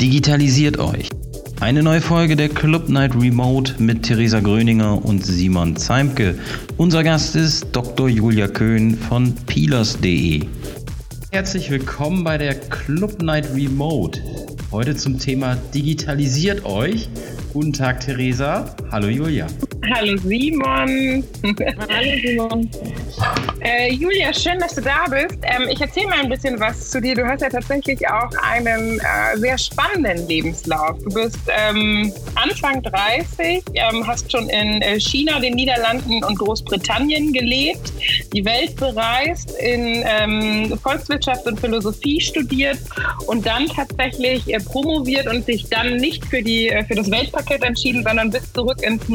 Digitalisiert euch. Eine neue Folge der Club Night Remote mit Theresa Gröninger und Simon Zeimke. Unser Gast ist Dr. Julia Köhn von peelers.de. Herzlich willkommen bei der Club Night Remote. Heute zum Thema Digitalisiert euch. Guten Tag, Theresa. Hallo, Julia. Hallo, Simon. Hallo, Simon. Äh, Julia, schön, dass du da bist. Ähm, ich erzähle mal ein bisschen was zu dir. Du hast ja tatsächlich auch einen äh, sehr spannenden Lebenslauf. Du bist ähm, Anfang 30, ähm, hast schon in äh, China, den Niederlanden und Großbritannien gelebt, die Welt bereist, in ähm, Volkswirtschaft und Philosophie studiert und dann tatsächlich äh, promoviert und dich dann nicht für, die, äh, für das Weltpaket entschieden, sondern bist zurück ins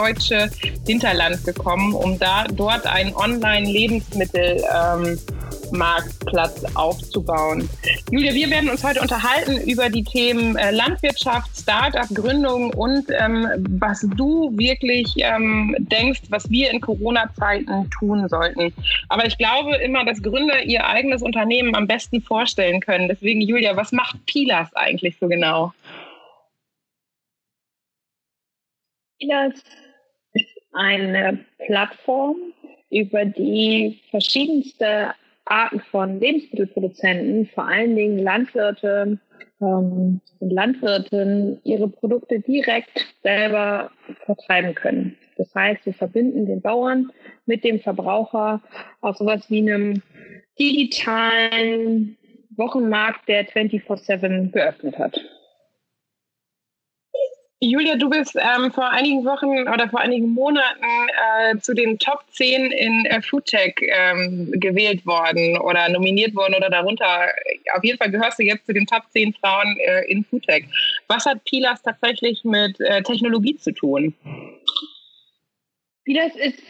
nordwestdeutsche Hinterland gekommen, um da dort ein Online-Lebensmittelmarktplatz ähm, aufzubauen. Julia, wir werden uns heute unterhalten über die Themen äh, Landwirtschaft, Startup, Gründung und ähm, was du wirklich ähm, denkst, was wir in Corona-Zeiten tun sollten. Aber ich glaube immer, dass Gründer ihr eigenes Unternehmen am besten vorstellen können. Deswegen, Julia, was macht Pilas eigentlich so genau? Pilas eine Plattform, über die verschiedenste Arten von Lebensmittelproduzenten, vor allen Dingen Landwirte ähm, und Landwirtinnen, ihre Produkte direkt selber vertreiben können. Das heißt, wir verbinden den Bauern mit dem Verbraucher auf sowas wie einem digitalen Wochenmarkt, der 24-7 geöffnet hat. Julia, du bist ähm, vor einigen Wochen oder vor einigen Monaten äh, zu den Top 10 in äh, Foodtech ähm, gewählt worden oder nominiert worden oder darunter. Auf jeden Fall gehörst du jetzt zu den Top 10 Frauen äh, in Foodtech. Was hat Pilas tatsächlich mit äh, Technologie zu tun? Pilas ist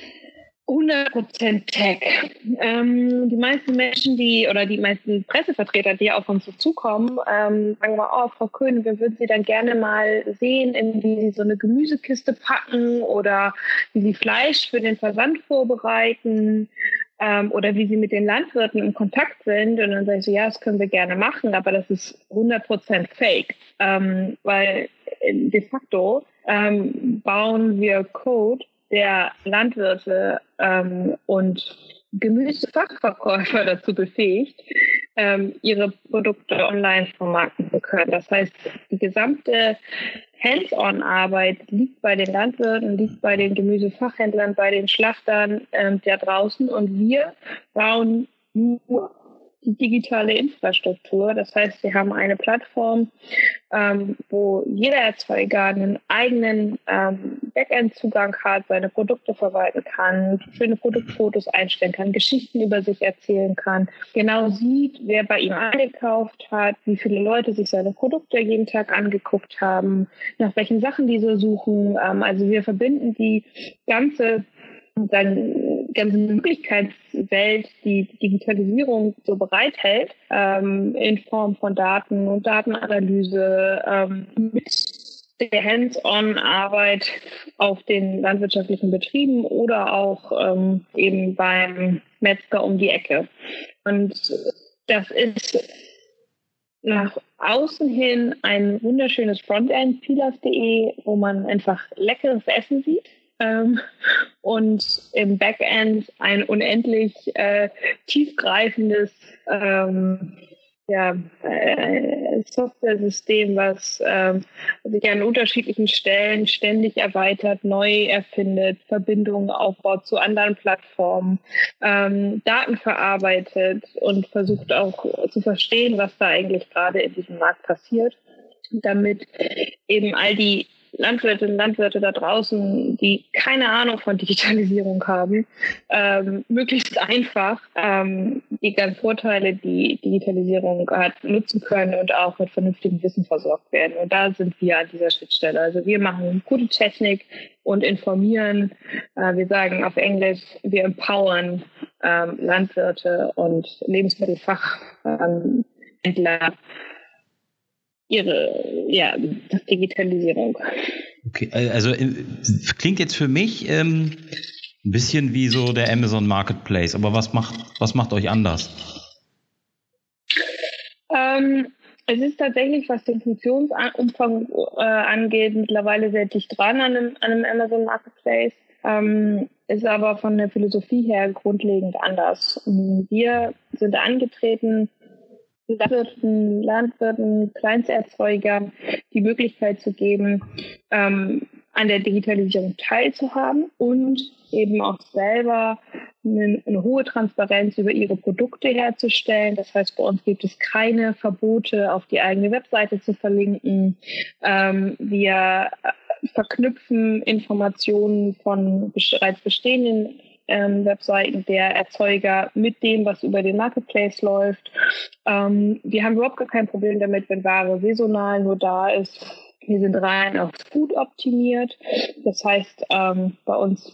100% Tech. Ähm, die meisten Menschen, die oder die meisten Pressevertreter, die auf uns zukommen, ähm, sagen mal, oh, Frau Köhn, wir würden Sie dann gerne mal sehen, wie Sie so eine Gemüsekiste packen oder wie Sie Fleisch für den Versand vorbereiten ähm, oder wie Sie mit den Landwirten in Kontakt sind. Und dann sage ich so, ja, das können wir gerne machen, aber das ist 100% Fake, ähm, weil de facto ähm, bauen wir Code, der Landwirte ähm, und Gemüsefachverkäufer dazu befähigt, ähm, ihre Produkte online vermarkten zu können. Das heißt, die gesamte Hands-on-Arbeit liegt bei den Landwirten, liegt bei den Gemüsefachhändlern, bei den Schlachtern ähm, da draußen und wir bauen nur die digitale Infrastruktur. Das heißt, wir haben eine Plattform, ähm, wo jeder Erzeuger einen eigenen ähm, Backend-Zugang hat, seine Produkte verwalten kann, schöne Produktfotos einstellen kann, Geschichten über sich erzählen kann, genau sieht, wer bei ihm eingekauft hat, wie viele Leute sich seine Produkte jeden Tag angeguckt haben, nach welchen Sachen diese suchen. Ähm, also wir verbinden die ganze dann ganze Möglichkeitswelt, die Digitalisierung so bereithält, ähm, in Form von Daten und Datenanalyse ähm, mit der Hands-on-Arbeit auf den landwirtschaftlichen Betrieben oder auch ähm, eben beim Metzger um die Ecke. Und das ist nach außen hin ein wunderschönes Frontend, pilas.de, wo man einfach leckeres Essen sieht ähm, und im Backend ein unendlich äh, tiefgreifendes ähm, ja, äh, Software-System, was äh, sich an unterschiedlichen Stellen ständig erweitert, neu erfindet, Verbindungen aufbaut zu anderen Plattformen, ähm, Daten verarbeitet und versucht auch zu verstehen, was da eigentlich gerade in diesem Markt passiert, damit eben all die Landwirtinnen und Landwirte da draußen, die keine Ahnung von Digitalisierung haben, ähm, möglichst einfach ähm, die ganzen Vorteile, die Digitalisierung hat, nutzen können und auch mit vernünftigem Wissen versorgt werden. Und da sind wir an dieser Schnittstelle. Also wir machen gute Technik und informieren. Äh, wir sagen auf Englisch, wir empowern ähm, Landwirte und Lebensmittelfachhändler ihre ja, Digitalisierung. Okay, also äh, klingt jetzt für mich ähm, ein bisschen wie so der Amazon Marketplace, aber was macht, was macht euch anders? Ähm, Es ist tatsächlich, was den Funktionsumfang äh, angeht, mittlerweile sehr dicht dran an einem, an einem Amazon Marketplace. Ähm, ist aber von der Philosophie her grundlegend anders. Wir sind angetreten, Landwirten, Landwirten, Kleinsterzeugern die Möglichkeit zu geben, ähm, an der Digitalisierung teilzuhaben und eben auch selber eine, eine, hohe Transparenz über ihre Produkte herzustellen. Das heißt, bei uns gibt es keine Verbote, auf die eigene Webseite zu verlinken. Ähm, wir verknüpfen Informationen von bereits bestehenden ähm, Webseiten der Erzeuger mit dem, was über den Marketplace läuft. Ähm, wir haben überhaupt gar kein Problem damit, wenn Ware saisonal nur da ist. Wir sind rein auf Food optimiert. Das heißt, ähm, bei uns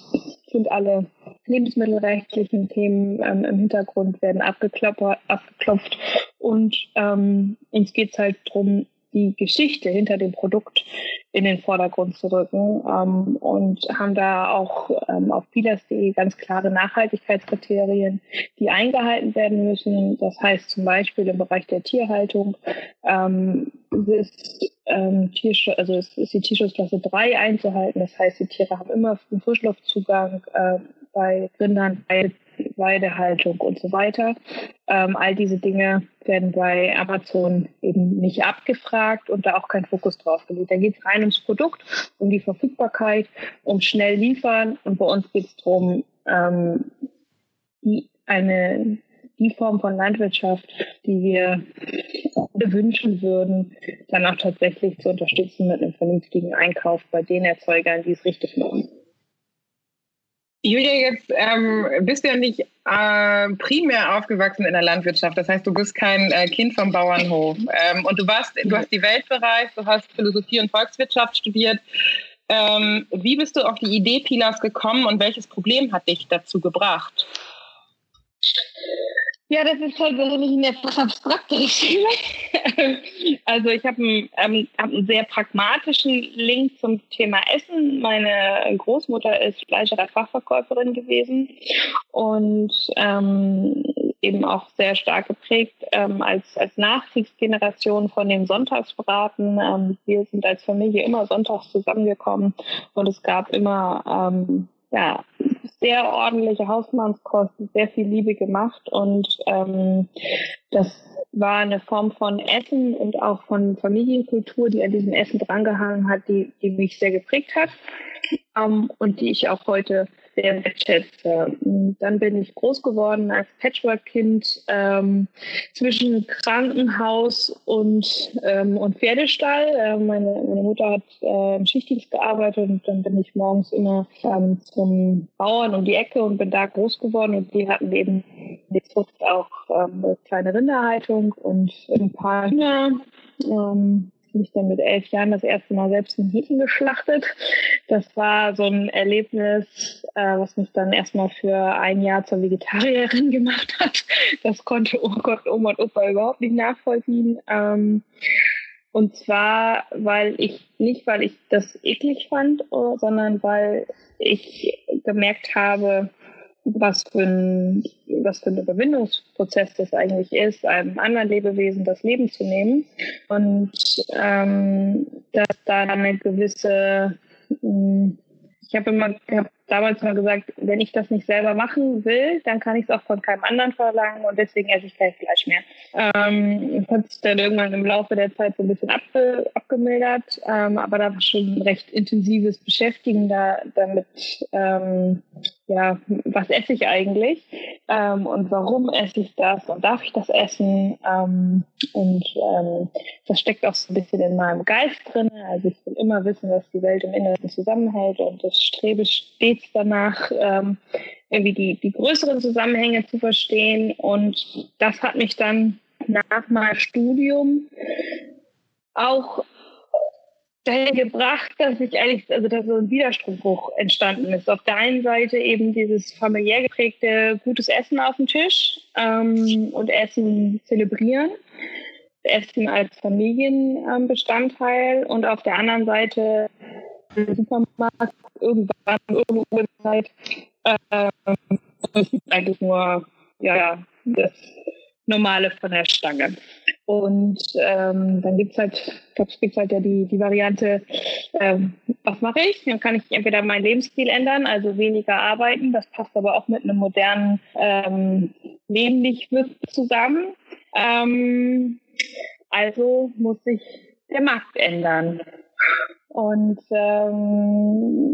sind alle lebensmittelrechtlichen Themen ähm, im Hintergrund werden abgeklopft, abgeklopft und ähm, uns geht es halt darum, die Geschichte hinter dem Produkt in den Vordergrund zu rücken ähm, und haben da auch ähm, auf Pilas.de ganz klare Nachhaltigkeitskriterien, die eingehalten werden müssen. Das heißt zum Beispiel im Bereich der Tierhaltung ähm, ist, ähm, Tiersch also ist, ist die Tierschutzklasse 3 einzuhalten. Das heißt, die Tiere haben immer einen Frischluftzugang äh, bei Rindern, bei Weidehaltung und so weiter. Ähm, all diese Dinge werden bei Amazon eben nicht abgefragt und da auch kein Fokus drauf gelegt. Da geht es rein ums Produkt, um die Verfügbarkeit, um schnell liefern und bei uns geht es darum, ähm, die, die Form von Landwirtschaft, die wir wünschen würden, dann auch tatsächlich zu unterstützen mit einem vernünftigen Einkauf bei den Erzeugern, die es richtig machen. Julia, jetzt ähm, bist du ja nicht äh, primär aufgewachsen in der Landwirtschaft. Das heißt, du bist kein äh, Kind vom Bauernhof. Ähm, und du warst, du hast die Welt bereist, du hast Philosophie und Volkswirtschaft studiert. Ähm, wie bist du auf die Idee Pilas gekommen und welches Problem hat dich dazu gebracht? Ja, das ist tatsächlich eine etwas abstrakte Geschichte. also ich habe einen, ähm, hab einen sehr pragmatischen Link zum Thema Essen. Meine Großmutter ist Fleischerei-Fachverkäuferin gewesen und ähm, eben auch sehr stark geprägt ähm, als, als Nachkriegsgeneration von dem Sonntagsbraten. Ähm, wir sind als Familie immer sonntags zusammengekommen und es gab immer ähm, ja, sehr ordentliche Hausmannskosten, sehr viel Liebe gemacht und ähm, das war eine Form von Essen und auch von Familienkultur, die an diesem Essen drangehangen hat, die, die mich sehr geprägt hat ähm, und die ich auch heute sehr wertschätze. Dann bin ich groß geworden als Patchwork-Kind ähm, zwischen Krankenhaus und, ähm, und Pferdestall. Äh, meine, meine Mutter hat äh, im Schichtdienst gearbeitet und dann bin ich morgens immer ähm, zum Bauern um die Ecke und bin da groß geworden und die hatten eben jetzt auch ähm, eine kleine Rinderhaltung und ein paar Hühner. Ähm, habe ich dann mit elf Jahren das erste Mal selbst einen Hirten geschlachtet. Das war so ein Erlebnis, äh, was mich dann erstmal für ein Jahr zur Vegetarierin gemacht hat. Das konnte oh Gott, Oma und Opa überhaupt nicht nachvollziehen. Ähm, und zwar, weil ich, nicht weil ich das eklig fand, sondern weil ich gemerkt habe, was für ein, was für ein Überwindungsprozess das eigentlich ist, einem anderen Lebewesen das Leben zu nehmen. Und ähm, dass da eine gewisse, hm, ich habe immer, hab damals mal gesagt, wenn ich das nicht selber machen will, dann kann ich es auch von keinem anderen verlangen und deswegen esse ich kein Fleisch mehr. Ähm, das hat sich dann irgendwann im Laufe der Zeit so ein bisschen abge, abgemildert, ähm, aber da war schon ein recht intensives Beschäftigen da, damit, ähm, ja, was esse ich eigentlich ähm, und warum esse ich das und darf ich das essen ähm, und ähm, das steckt auch so ein bisschen in meinem Geist drin. Also ich will immer wissen, was die Welt im Inneren zusammenhält und das strebe stets stets danach, ähm, irgendwie die, die größeren Zusammenhänge zu verstehen. Und das hat mich dann nach meinem Studium auch dahin gebracht, dass ich eigentlich, also dass so ein Widerspruch entstanden ist. Auf der einen Seite eben dieses familiär geprägte gutes Essen auf dem Tisch ähm, und Essen zelebrieren. Essen als Familienbestandteil und auf der anderen Seite Supermarkt irgendwann, irgendwo in Zeit. Ähm, es gibt eigentlich nur ja, das Normale von der Stange. Und ähm, dann gibt's halt, gibt's halt ja die, die Variante, ähm, was mache ich? Dann kann ich entweder meinen Lebensstil ändern, also weniger arbeiten. Das passt aber auch mit einem modernen ähm, Leben nicht zusammen. Ähm, also muss sich der Markt ändern. Und ähm,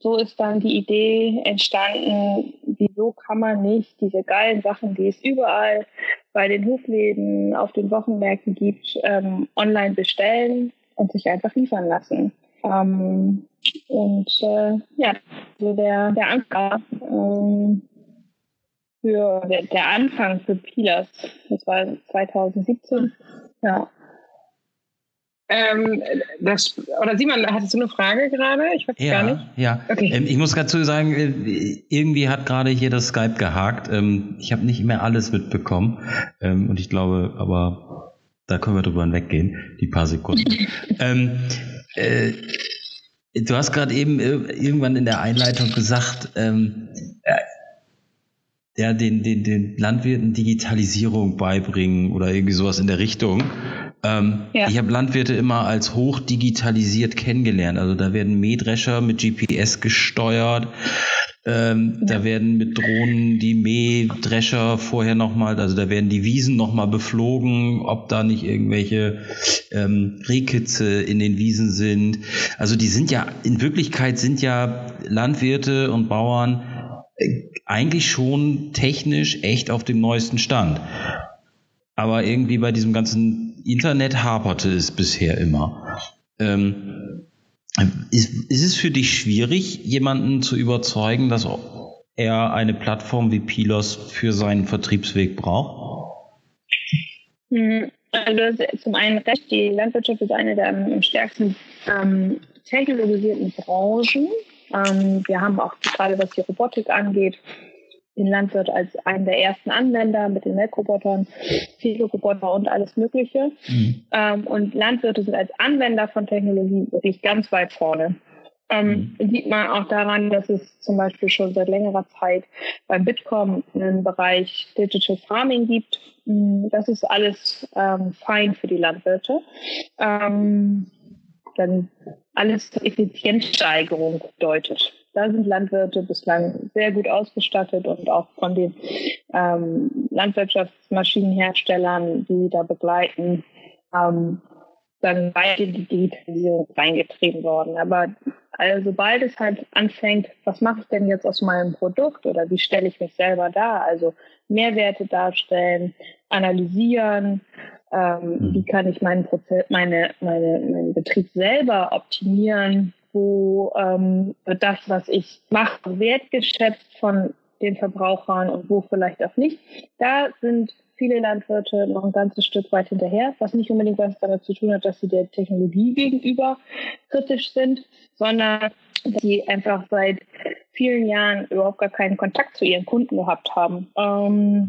so ist dann die Idee entstanden, wieso kann man nicht diese geilen Sachen, die es überall bei den Hofläden, auf den Wochenmärkten gibt, ähm, online bestellen und sich einfach liefern lassen. Ähm, und äh, ja, so der, der Anker ähm, für der, der Anfang für Pilas, das war 2017. Ja, ähm, das, oder Simon, hattest du eine Frage gerade? Ich weiß ja, gar nicht. Ja, okay. Ähm, ich muss dazu sagen, äh, irgendwie hat gerade hier das Skype gehakt. Ähm, ich habe nicht mehr alles mitbekommen. Ähm, und ich glaube, aber da können wir drüber hinweggehen, die paar Sekunden. ähm, äh, du hast gerade eben irgendwann in der Einleitung gesagt, ähm, äh, ja, den, den, den Landwirten Digitalisierung beibringen oder irgendwie sowas in der Richtung. Ähm, ja. Ich habe Landwirte immer als hoch digitalisiert kennengelernt. Also da werden Mähdrescher mit GPS gesteuert. Ähm, ja. Da werden mit Drohnen die Mähdrescher vorher nochmal, also da werden die Wiesen nochmal beflogen, ob da nicht irgendwelche ähm, Rehkitze in den Wiesen sind. Also die sind ja, in Wirklichkeit sind ja Landwirte und Bauern äh, eigentlich schon technisch echt auf dem neuesten Stand. Aber irgendwie bei diesem ganzen Internet haperte es bisher immer. Ähm, ist, ist es für dich schwierig, jemanden zu überzeugen, dass er eine Plattform wie Pilos für seinen Vertriebsweg braucht? Hm, also zum einen recht, die Landwirtschaft ist eine der am stärksten ähm, technologisierten Branchen. Ähm, wir haben auch gerade was die Robotik angeht, den Landwirt als einen der ersten Anwender mit den Melkrobotern, Pflegeroboter und alles Mögliche. Mhm. Ähm, und Landwirte sind als Anwender von Technologie wirklich ganz weit vorne. Ähm, mhm. Sieht man auch daran, dass es zum Beispiel schon seit längerer Zeit beim Bitkom einen Bereich Digital Farming gibt. Mm, das ist alles ähm, fein für die Landwirte. Ähm, dann alles zur Effizienzsteigerung bedeutet. Da sind Landwirte bislang sehr gut ausgestattet und auch von den ähm, Landwirtschaftsmaschinenherstellern, die sie da begleiten, ähm, dann weit in die Digitalisierung reingetrieben worden. Aber also sobald es halt anfängt, was mache ich denn jetzt aus meinem Produkt oder wie stelle ich mich selber dar? Also Mehrwerte darstellen, analysieren, ähm, mhm. wie kann ich meinen Prozess, meine, meine, meinen Betrieb selber optimieren, wo ähm, wird das, was ich mache, wertgeschätzt von den Verbrauchern und wo vielleicht auch nicht. Da sind viele Landwirte noch ein ganzes Stück weit hinterher, was nicht unbedingt was damit zu tun hat, dass sie der Technologie gegenüber kritisch sind, sondern dass sie einfach seit vielen Jahren überhaupt gar keinen Kontakt zu ihren Kunden gehabt haben. Ähm,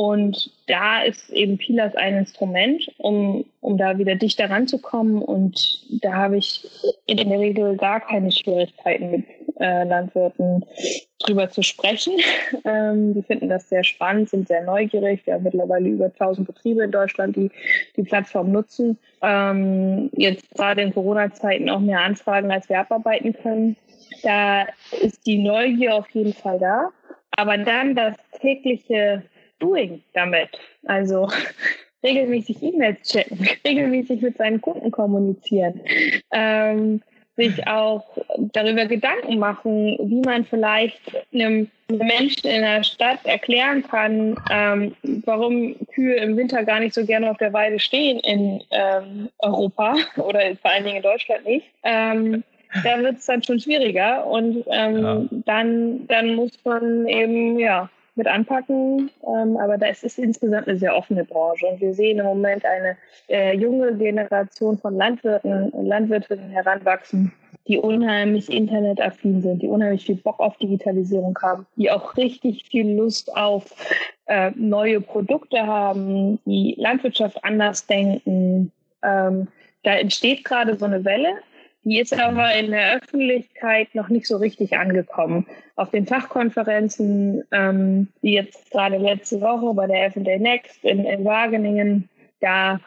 und da ist eben Pilas ein Instrument, um, um da wieder dichter ranzukommen. Und da habe ich in der Regel gar keine Schwierigkeiten mit äh, Landwirten drüber zu sprechen. Ähm, die finden das sehr spannend, sind sehr neugierig. Wir haben mittlerweile über 1000 Betriebe in Deutschland, die die Plattform nutzen. Ähm, jetzt gerade in Corona-Zeiten auch mehr Anfragen, als wir abarbeiten können. Da ist die Neugier auf jeden Fall da. Aber dann das tägliche Doing damit. Also regelmäßig E-Mails checken, regelmäßig mit seinen Kunden kommunizieren, ähm, sich auch darüber Gedanken machen, wie man vielleicht einem Menschen in der Stadt erklären kann, ähm, warum Kühe im Winter gar nicht so gerne auf der Weide stehen in ähm, Europa oder vor allen Dingen in Deutschland nicht. Ähm, da wird es dann schon schwieriger und ähm, ja. dann, dann muss man eben ja mit anpacken. Ähm, aber da ist es insgesamt eine sehr offene Branche. Und wir sehen im Moment eine äh, junge Generation von Landwirten und Landwirtinnen heranwachsen, die unheimlich internetaffin sind, die unheimlich viel Bock auf Digitalisierung haben, die auch richtig viel Lust auf äh, neue Produkte haben, die Landwirtschaft anders denken. Ähm, da entsteht gerade so eine Welle die ist aber in der Öffentlichkeit noch nicht so richtig angekommen. Auf den Fachkonferenzen, ähm, wie jetzt gerade letzte Woche bei der FD Next in, in Wageningen, da,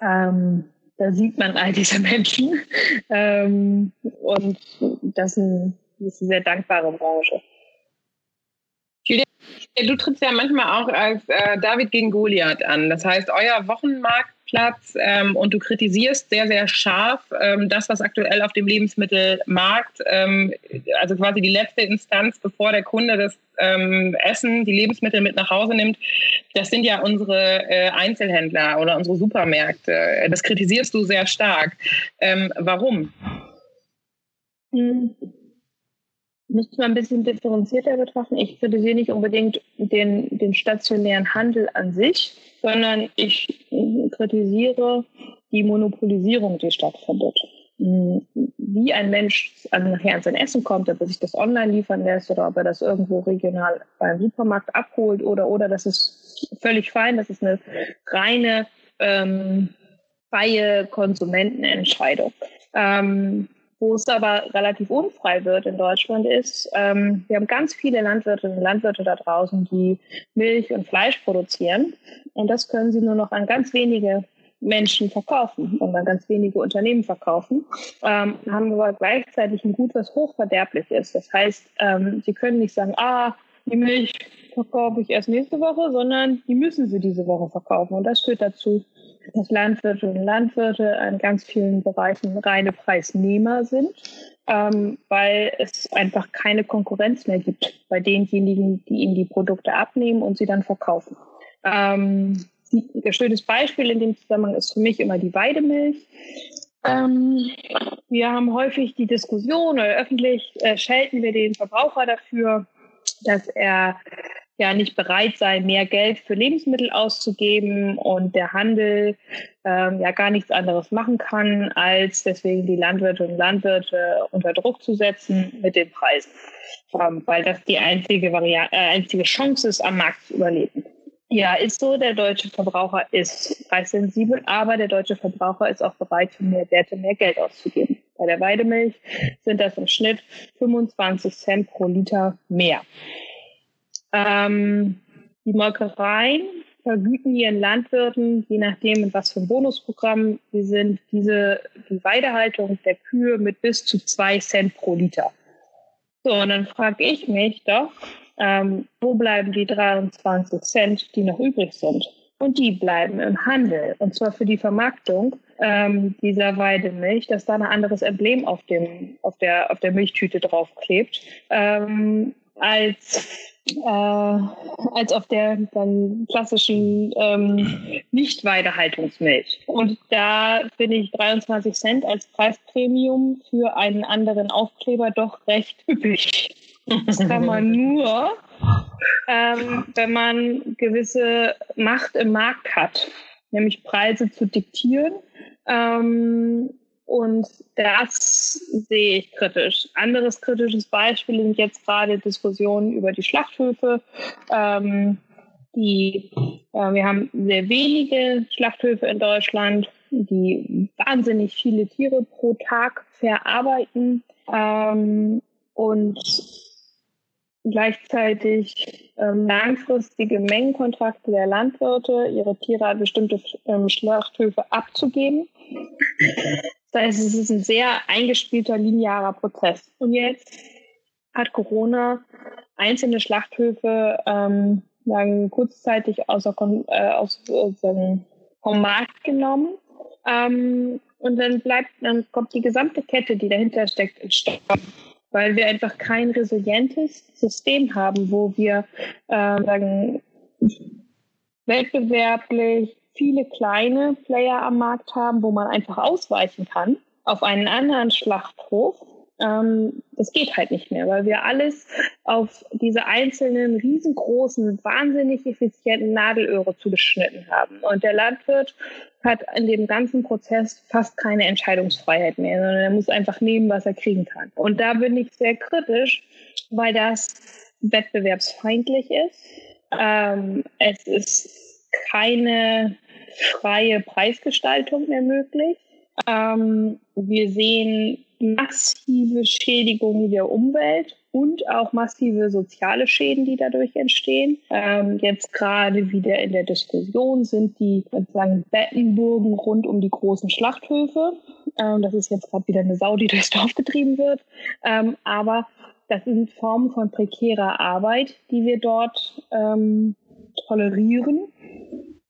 ähm, da sieht man all diese Menschen. Ähm, und das ist, ein, das ist eine sehr dankbare Branche. Julia, du trittst ja manchmal auch als äh, David gegen Goliath an. Das heißt, euer Wochenmarktplatz ähm, und du kritisierst sehr, sehr scharf ähm, das, was aktuell auf dem Lebensmittelmarkt, ähm, also quasi die letzte Instanz, bevor der Kunde das ähm, Essen, die Lebensmittel mit nach Hause nimmt. Das sind ja unsere äh, Einzelhändler oder unsere Supermärkte. Das kritisierst du sehr stark. Ähm, warum? Hm müsste man ein bisschen differenzierter betrachten. Ich kritisiere nicht unbedingt den, den stationären Handel an sich, sondern ich kritisiere die Monopolisierung, die stattfindet. Wie ein Mensch nachher an sein Essen kommt, ob er sich das online liefern lässt oder ob er das irgendwo regional beim Supermarkt abholt oder, oder das ist völlig fein, das ist eine reine ähm, freie Konsumentenentscheidung. Ähm, wo es aber relativ unfrei wird in Deutschland ist, ähm, wir haben ganz viele Landwirtinnen und Landwirte da draußen, die Milch und Fleisch produzieren. Und das können sie nur noch an ganz wenige Menschen verkaufen und an ganz wenige Unternehmen verkaufen, ähm, haben aber gleichzeitig ein Gut, was hochverderblich ist. Das heißt, ähm, sie können nicht sagen, ah, die Milch verkaufe ich erst nächste Woche, sondern die müssen sie diese Woche verkaufen. Und das führt dazu, dass Landwirte und Landwirte in ganz vielen Bereichen reine Preisnehmer sind, ähm, weil es einfach keine Konkurrenz mehr gibt bei denjenigen, die ihnen die Produkte abnehmen und sie dann verkaufen. Ähm, ein schönes Beispiel in dem Zusammenhang ist für mich immer die Weidemilch. Ähm, wir haben häufig die Diskussion oder öffentlich äh, schelten wir den Verbraucher dafür, dass er ja nicht bereit sein, mehr Geld für Lebensmittel auszugeben und der Handel ähm, ja gar nichts anderes machen kann, als deswegen die Landwirte und Landwirte unter Druck zu setzen mit den Preisen, ähm, weil das die einzige, Variante, äh, einzige Chance ist, am Markt zu überleben. Ja, ist so. Der deutsche Verbraucher ist preissensibel, aber der deutsche Verbraucher ist auch bereit, für mehr Werte mehr Geld auszugeben. Bei der Weidemilch sind das im Schnitt 25 Cent pro Liter mehr. Ähm, die Molkereien vergüten ihren Landwirten, je nachdem, in was für ein Bonusprogramm sie sind, diese, die Weidehaltung der Kühe mit bis zu zwei Cent pro Liter. So, und dann frage ich mich doch, ähm, wo bleiben die 23 Cent, die noch übrig sind? Und die bleiben im Handel. Und zwar für die Vermarktung ähm, dieser Weidemilch, dass da ein anderes Emblem auf, dem, auf, der, auf der Milchtüte draufklebt, ähm, als äh, als auf der dann klassischen ähm, Nicht-Weidehaltungsmilch. Und da finde ich 23 Cent als Preispremium für einen anderen Aufkleber doch recht üppig. Das kann man nur, ähm, wenn man gewisse Macht im Markt hat, nämlich Preise zu diktieren. Ähm, und das sehe ich kritisch. Anderes kritisches Beispiel sind jetzt gerade Diskussionen über die Schlachthöfe. Ähm, die, äh, wir haben sehr wenige Schlachthöfe in Deutschland, die wahnsinnig viele Tiere pro Tag verarbeiten ähm, und gleichzeitig ähm, langfristige Mengenkontrakte der Landwirte, ihre Tiere an bestimmte ähm, Schlachthöfe abzugeben. Das heißt, es ist ein sehr eingespielter linearer Prozess. Und jetzt hat Corona einzelne Schlachthöfe ähm, sagen, kurzzeitig außer, äh, aus, äh, vom Markt genommen. Ähm, und dann bleibt, dann kommt die gesamte Kette, die dahinter steckt, in Stopp weil wir einfach kein resilientes System haben, wo wir äh, sagen, wettbewerblich viele kleine Player am Markt haben, wo man einfach ausweichen kann auf einen anderen Schlachthof. Ähm, das geht halt nicht mehr, weil wir alles auf diese einzelnen riesengroßen, wahnsinnig effizienten Nadelöhre zugeschnitten haben. Und der Landwirt hat in dem ganzen Prozess fast keine Entscheidungsfreiheit mehr, sondern er muss einfach nehmen, was er kriegen kann. Und da bin ich sehr kritisch, weil das wettbewerbsfeindlich ist. Ähm, es ist keine freie Preisgestaltung mehr möglich. Ähm, wir sehen massive Schädigungen der Umwelt und auch massive soziale Schäden, die dadurch entstehen. Ähm, jetzt gerade wieder in der Diskussion sind die sozusagen Bettenburgen rund um die großen Schlachthöfe. Ähm, das ist jetzt gerade wieder eine Sau, die durchs Dorf getrieben wird. Ähm, aber das sind Formen von prekärer Arbeit, die wir dort ähm, tolerieren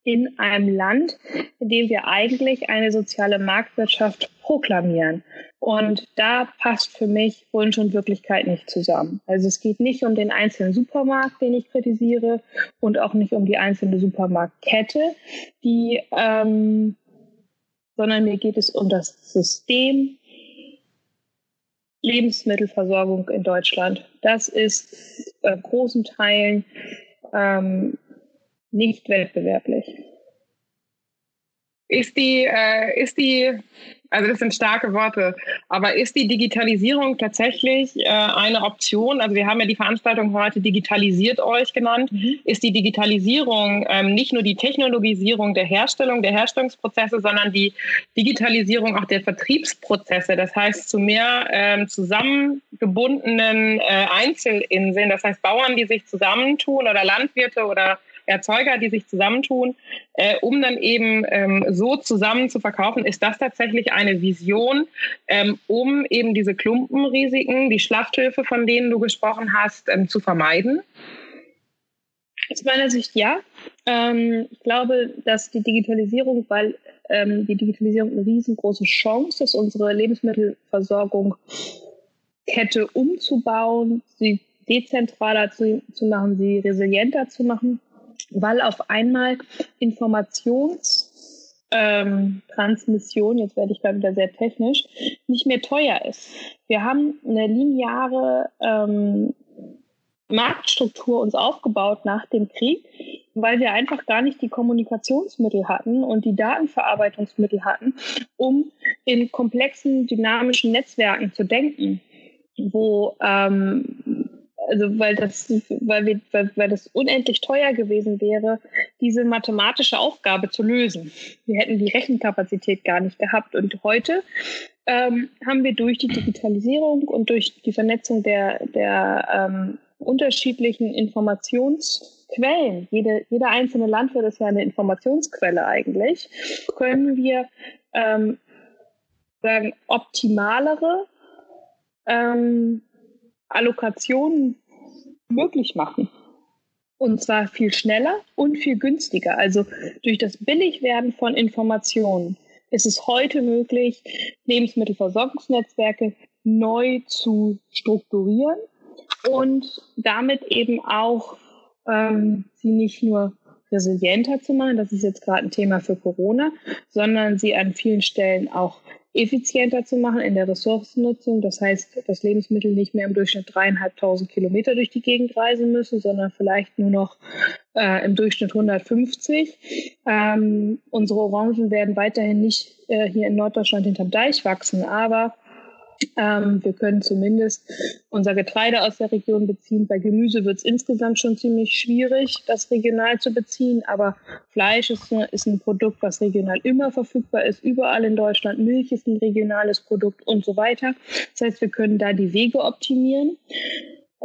in einem Land, in dem wir eigentlich eine soziale Marktwirtschaft proklamieren. Und da passt für mich Wunsch und Wirklichkeit nicht zusammen. Also es geht nicht um den einzelnen Supermarkt, den ich kritisiere, und auch nicht um die einzelne Supermarktkette, die, ähm, sondern mir geht es um das System Lebensmittelversorgung in Deutschland. Das ist äh, großen Teilen ähm, nicht wettbewerblich. Ist die, äh, ist die, also das sind starke Worte, aber ist die Digitalisierung tatsächlich äh, eine Option? Also wir haben ja die Veranstaltung heute Digitalisiert euch genannt. Mhm. Ist die Digitalisierung ähm, nicht nur die Technologisierung der Herstellung, der Herstellungsprozesse, sondern die Digitalisierung auch der Vertriebsprozesse? Das heißt zu mehr ähm, zusammengebundenen äh, Einzelinseln, das heißt Bauern, die sich zusammentun oder Landwirte oder Erzeuger, die sich zusammentun, äh, um dann eben ähm, so zusammen zu verkaufen. Ist das tatsächlich eine Vision, ähm, um eben diese Klumpenrisiken, die Schlachthöfe, von denen du gesprochen hast, ähm, zu vermeiden? Aus meiner Sicht ja. Ähm, ich glaube, dass die Digitalisierung, weil ähm, die Digitalisierung eine riesengroße Chance ist, unsere Lebensmittelversorgung Kette umzubauen, sie dezentraler zu, zu machen, sie resilienter zu machen weil auf einmal Informationstransmission, ähm, jetzt werde ich da wieder sehr technisch, nicht mehr teuer ist. Wir haben eine lineare ähm, Marktstruktur uns aufgebaut nach dem Krieg, weil wir einfach gar nicht die Kommunikationsmittel hatten und die Datenverarbeitungsmittel hatten, um in komplexen, dynamischen Netzwerken zu denken, wo ähm, also weil das, weil wir, weil, weil das unendlich teuer gewesen wäre, diese mathematische Aufgabe zu lösen. Wir hätten die Rechenkapazität gar nicht gehabt. Und heute ähm, haben wir durch die Digitalisierung und durch die Vernetzung der, der ähm, unterschiedlichen Informationsquellen, jede, jeder einzelne Landwirt ist ja eine Informationsquelle eigentlich, können wir ähm, sagen, optimalere ähm, Allokationen möglich machen. Und zwar viel schneller und viel günstiger. Also durch das Billigwerden von Informationen ist es heute möglich, Lebensmittelversorgungsnetzwerke neu zu strukturieren und damit eben auch ähm, sie nicht nur resilienter zu machen, das ist jetzt gerade ein Thema für Corona, sondern sie an vielen Stellen auch effizienter zu machen in der Ressourcennutzung. Das heißt, dass Lebensmittel nicht mehr im Durchschnitt dreieinhalbtausend Kilometer durch die Gegend reisen müssen, sondern vielleicht nur noch äh, im Durchschnitt 150. Ähm, unsere Orangen werden weiterhin nicht äh, hier in Norddeutschland hinterm Deich wachsen, aber ähm, wir können zumindest unser Getreide aus der Region beziehen. Bei Gemüse wird es insgesamt schon ziemlich schwierig, das regional zu beziehen. Aber Fleisch ist, ist ein Produkt, was regional immer verfügbar ist, überall in Deutschland. Milch ist ein regionales Produkt und so weiter. Das heißt, wir können da die Wege optimieren.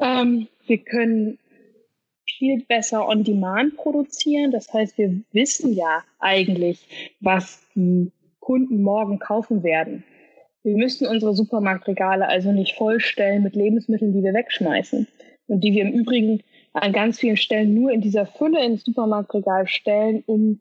Ähm, wir können viel besser on demand produzieren. Das heißt, wir wissen ja eigentlich, was die Kunden morgen kaufen werden. Wir müssen unsere Supermarktregale also nicht vollstellen mit Lebensmitteln, die wir wegschmeißen und die wir im Übrigen an ganz vielen Stellen nur in dieser Fülle ins Supermarktregal stellen, um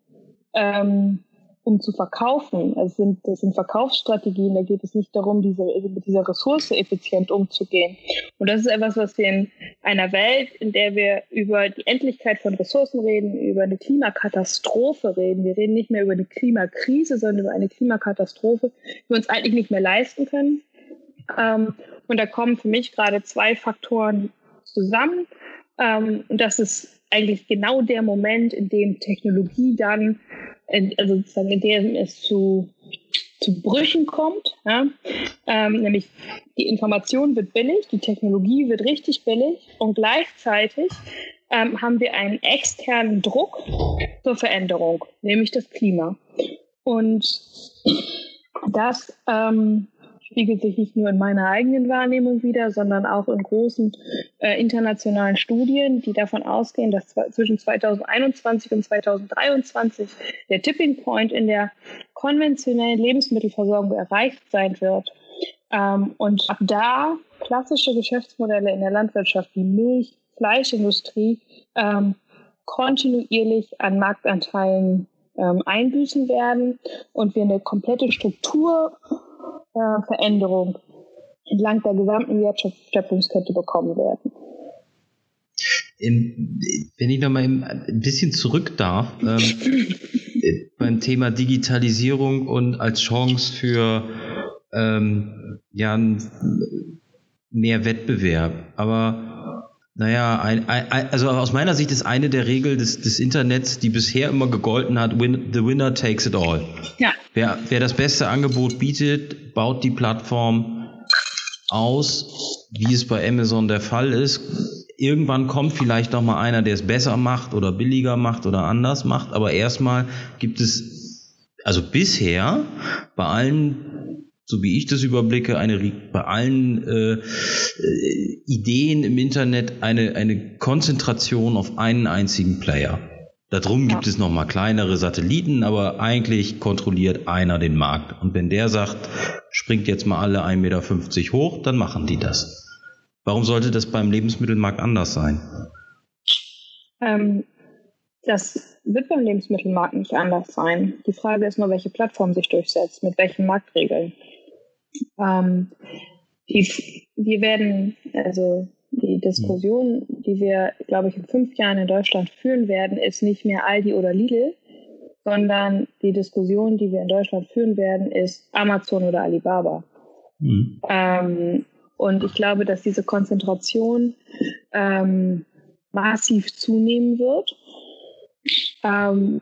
ähm, um zu verkaufen. Also sind, das sind Verkaufsstrategien, da geht es nicht darum, diese, mit dieser Ressource effizient umzugehen. Und das ist etwas, was wir in einer Welt, in der wir über die Endlichkeit von Ressourcen reden, über eine Klimakatastrophe reden, wir reden nicht mehr über eine Klimakrise, sondern über eine Klimakatastrophe, die wir uns eigentlich nicht mehr leisten können. Ähm, und da kommen für mich gerade zwei Faktoren zusammen. Ähm, und das ist eigentlich genau der Moment, in dem Technologie dann also sozusagen in dem es zu, zu Brüchen kommt. Ja? Ähm, nämlich die Information wird billig, die Technologie wird richtig billig und gleichzeitig ähm, haben wir einen externen Druck zur Veränderung, nämlich das Klima. Und das ähm, spiegelt sich nicht nur in meiner eigenen Wahrnehmung wieder, sondern auch in großen äh, internationalen Studien, die davon ausgehen, dass zwischen 2021 und 2023 der Tipping Point in der konventionellen Lebensmittelversorgung erreicht sein wird. Ähm, und ab da klassische Geschäftsmodelle in der Landwirtschaft wie Milch, Fleischindustrie ähm, kontinuierlich an Marktanteilen ähm, einbüßen werden und wir eine komplette Strukturveränderung äh, entlang der gesamten Wertschöpfungskette bekommen werden. Wenn ich nochmal ein bisschen zurück darf, ähm, beim Thema Digitalisierung und als Chance für ähm, ja, mehr Wettbewerb. Aber naja, ein, ein, also aus meiner Sicht ist eine der Regeln des, des Internets, die bisher immer gegolten hat, win, the winner takes it all. Ja. Wer, wer das beste Angebot bietet, baut die Plattform aus, wie es bei Amazon der Fall ist. Irgendwann kommt vielleicht noch mal einer, der es besser macht oder billiger macht oder anders macht, aber erstmal gibt es, also bisher bei allen so wie ich das überblicke, eine bei allen äh, äh, Ideen im Internet eine, eine Konzentration auf einen einzigen Player. Darum ja. gibt es noch mal kleinere Satelliten, aber eigentlich kontrolliert einer den Markt. Und wenn der sagt, springt jetzt mal alle 1,50 Meter hoch, dann machen die das. Warum sollte das beim Lebensmittelmarkt anders sein? Ähm, das wird beim Lebensmittelmarkt nicht anders sein. Die Frage ist nur, welche Plattform sich durchsetzt, mit welchen Marktregeln. Ähm, die, wir werden, also die Diskussion, die wir, glaube ich, in fünf Jahren in Deutschland führen werden, ist nicht mehr Aldi oder Lidl, sondern die Diskussion, die wir in Deutschland führen werden, ist Amazon oder Alibaba. Mhm. Ähm, und ich glaube, dass diese Konzentration ähm, massiv zunehmen wird. Ähm,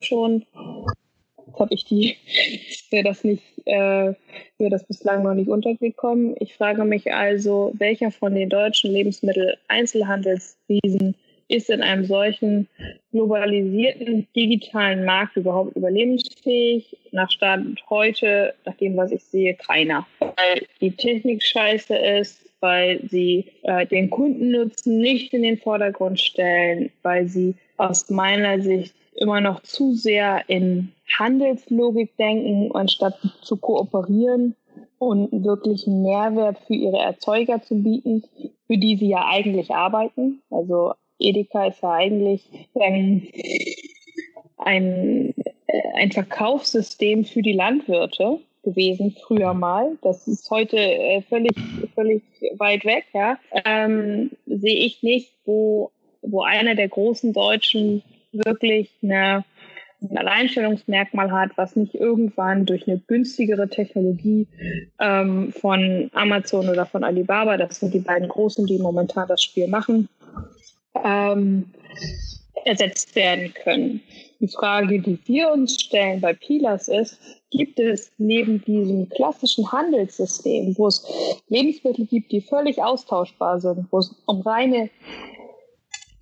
schon habe ich die, ist mir das nicht, äh, mir das bislang noch nicht untergekommen. Ich frage mich also, welcher von den deutschen Lebensmittel-Einzelhandelsriesen ist in einem solchen globalisierten digitalen Markt überhaupt überlebensfähig? Nach Stand heute, nach dem, was ich sehe, keiner. Weil die Technik scheiße ist, weil sie äh, den Kundennutzen nicht in den Vordergrund stellen, weil sie aus meiner Sicht immer noch zu sehr in Handelslogik denken, anstatt zu kooperieren und wirklich einen Mehrwert für ihre Erzeuger zu bieten, für die sie ja eigentlich arbeiten. Also Edeka ist ja eigentlich ein, ein, ein Verkaufssystem für die Landwirte gewesen, früher mal. Das ist heute äh, völlig, völlig weit weg, ja. Ähm, sehe ich nicht, wo, wo einer der großen deutschen wirklich eine, ein Alleinstellungsmerkmal hat, was nicht irgendwann durch eine günstigere Technologie ähm, von Amazon oder von Alibaba, das sind die beiden großen, die momentan das Spiel machen, ähm, ersetzt werden können. Die Frage, die wir uns stellen bei Pilas ist, gibt es neben diesem klassischen Handelssystem, wo es Lebensmittel gibt, die völlig austauschbar sind, wo es um reine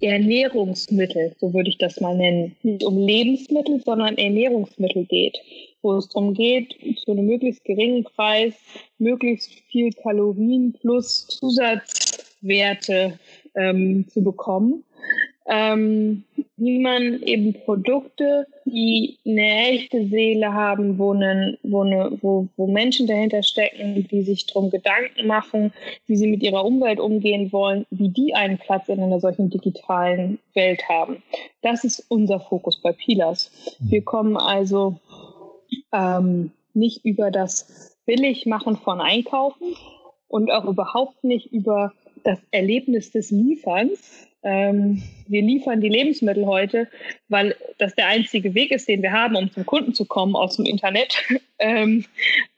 Ernährungsmittel, so würde ich das mal nennen, nicht um Lebensmittel, sondern Ernährungsmittel geht, wo es darum geht, zu einem möglichst geringen Preis möglichst viel Kalorien plus Zusatzwerte ähm, zu bekommen. Ähm, wie man eben Produkte, die eine echte Seele haben, wo, einen, wo, eine, wo, wo Menschen dahinter stecken, die sich darum Gedanken machen, wie sie mit ihrer Umwelt umgehen wollen, wie die einen Platz in einer solchen digitalen Welt haben. Das ist unser Fokus bei Pilas. Wir kommen also ähm, nicht über das Billigmachen von Einkaufen und auch überhaupt nicht über das Erlebnis des Lieferns, ähm, wir liefern die Lebensmittel heute, weil das der einzige Weg ist, den wir haben, um zum Kunden zu kommen aus dem Internet. ähm,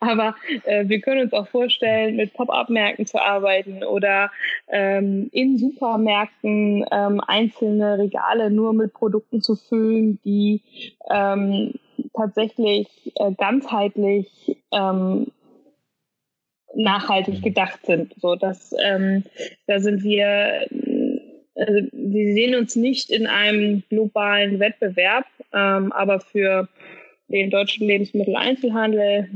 aber äh, wir können uns auch vorstellen, mit Pop-up-Märkten zu arbeiten oder ähm, in Supermärkten ähm, einzelne Regale nur mit Produkten zu füllen, die ähm, tatsächlich äh, ganzheitlich ähm, nachhaltig gedacht sind. So, dass da sind wir also wir sehen uns nicht in einem globalen Wettbewerb, ähm, aber für den deutschen Lebensmitteleinzelhandel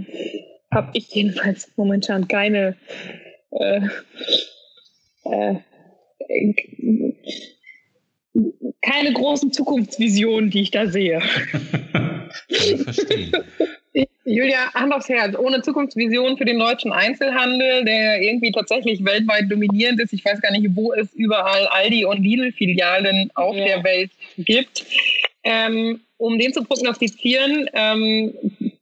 habe ich jedenfalls momentan keine äh, äh, keine großen Zukunftsvisionen, die ich da sehe. verstehen. Julia, Hand aufs Herz, ohne Zukunftsvision für den deutschen Einzelhandel, der irgendwie tatsächlich weltweit dominierend ist. Ich weiß gar nicht, wo es überall Aldi und Lidl-Filialen auf ja. der Welt gibt. Ähm, um den zu prognostizieren, ähm,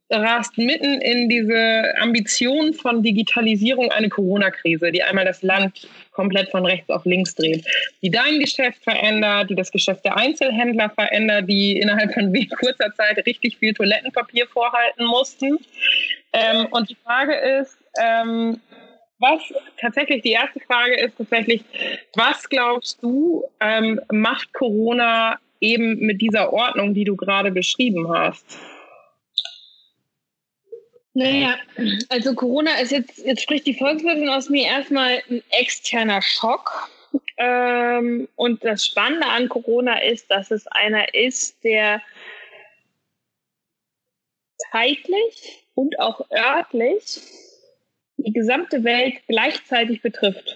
rast mitten in diese Ambition von Digitalisierung eine Corona-Krise, die einmal das Land komplett von rechts auf links dreht, die dein Geschäft verändert, die das Geschäft der Einzelhändler verändert, die innerhalb von kurzer Zeit richtig viel Toilettenpapier vorhalten mussten. Ähm, und die Frage ist, ähm, was tatsächlich die erste Frage ist tatsächlich, was glaubst du, ähm, macht Corona eben mit dieser Ordnung, die du gerade beschrieben hast? Naja, also Corona ist jetzt, jetzt spricht die Volkswirtin aus mir erstmal ein externer Schock. Ähm, und das Spannende an Corona ist, dass es einer ist, der zeitlich und auch örtlich die gesamte Welt gleichzeitig betrifft.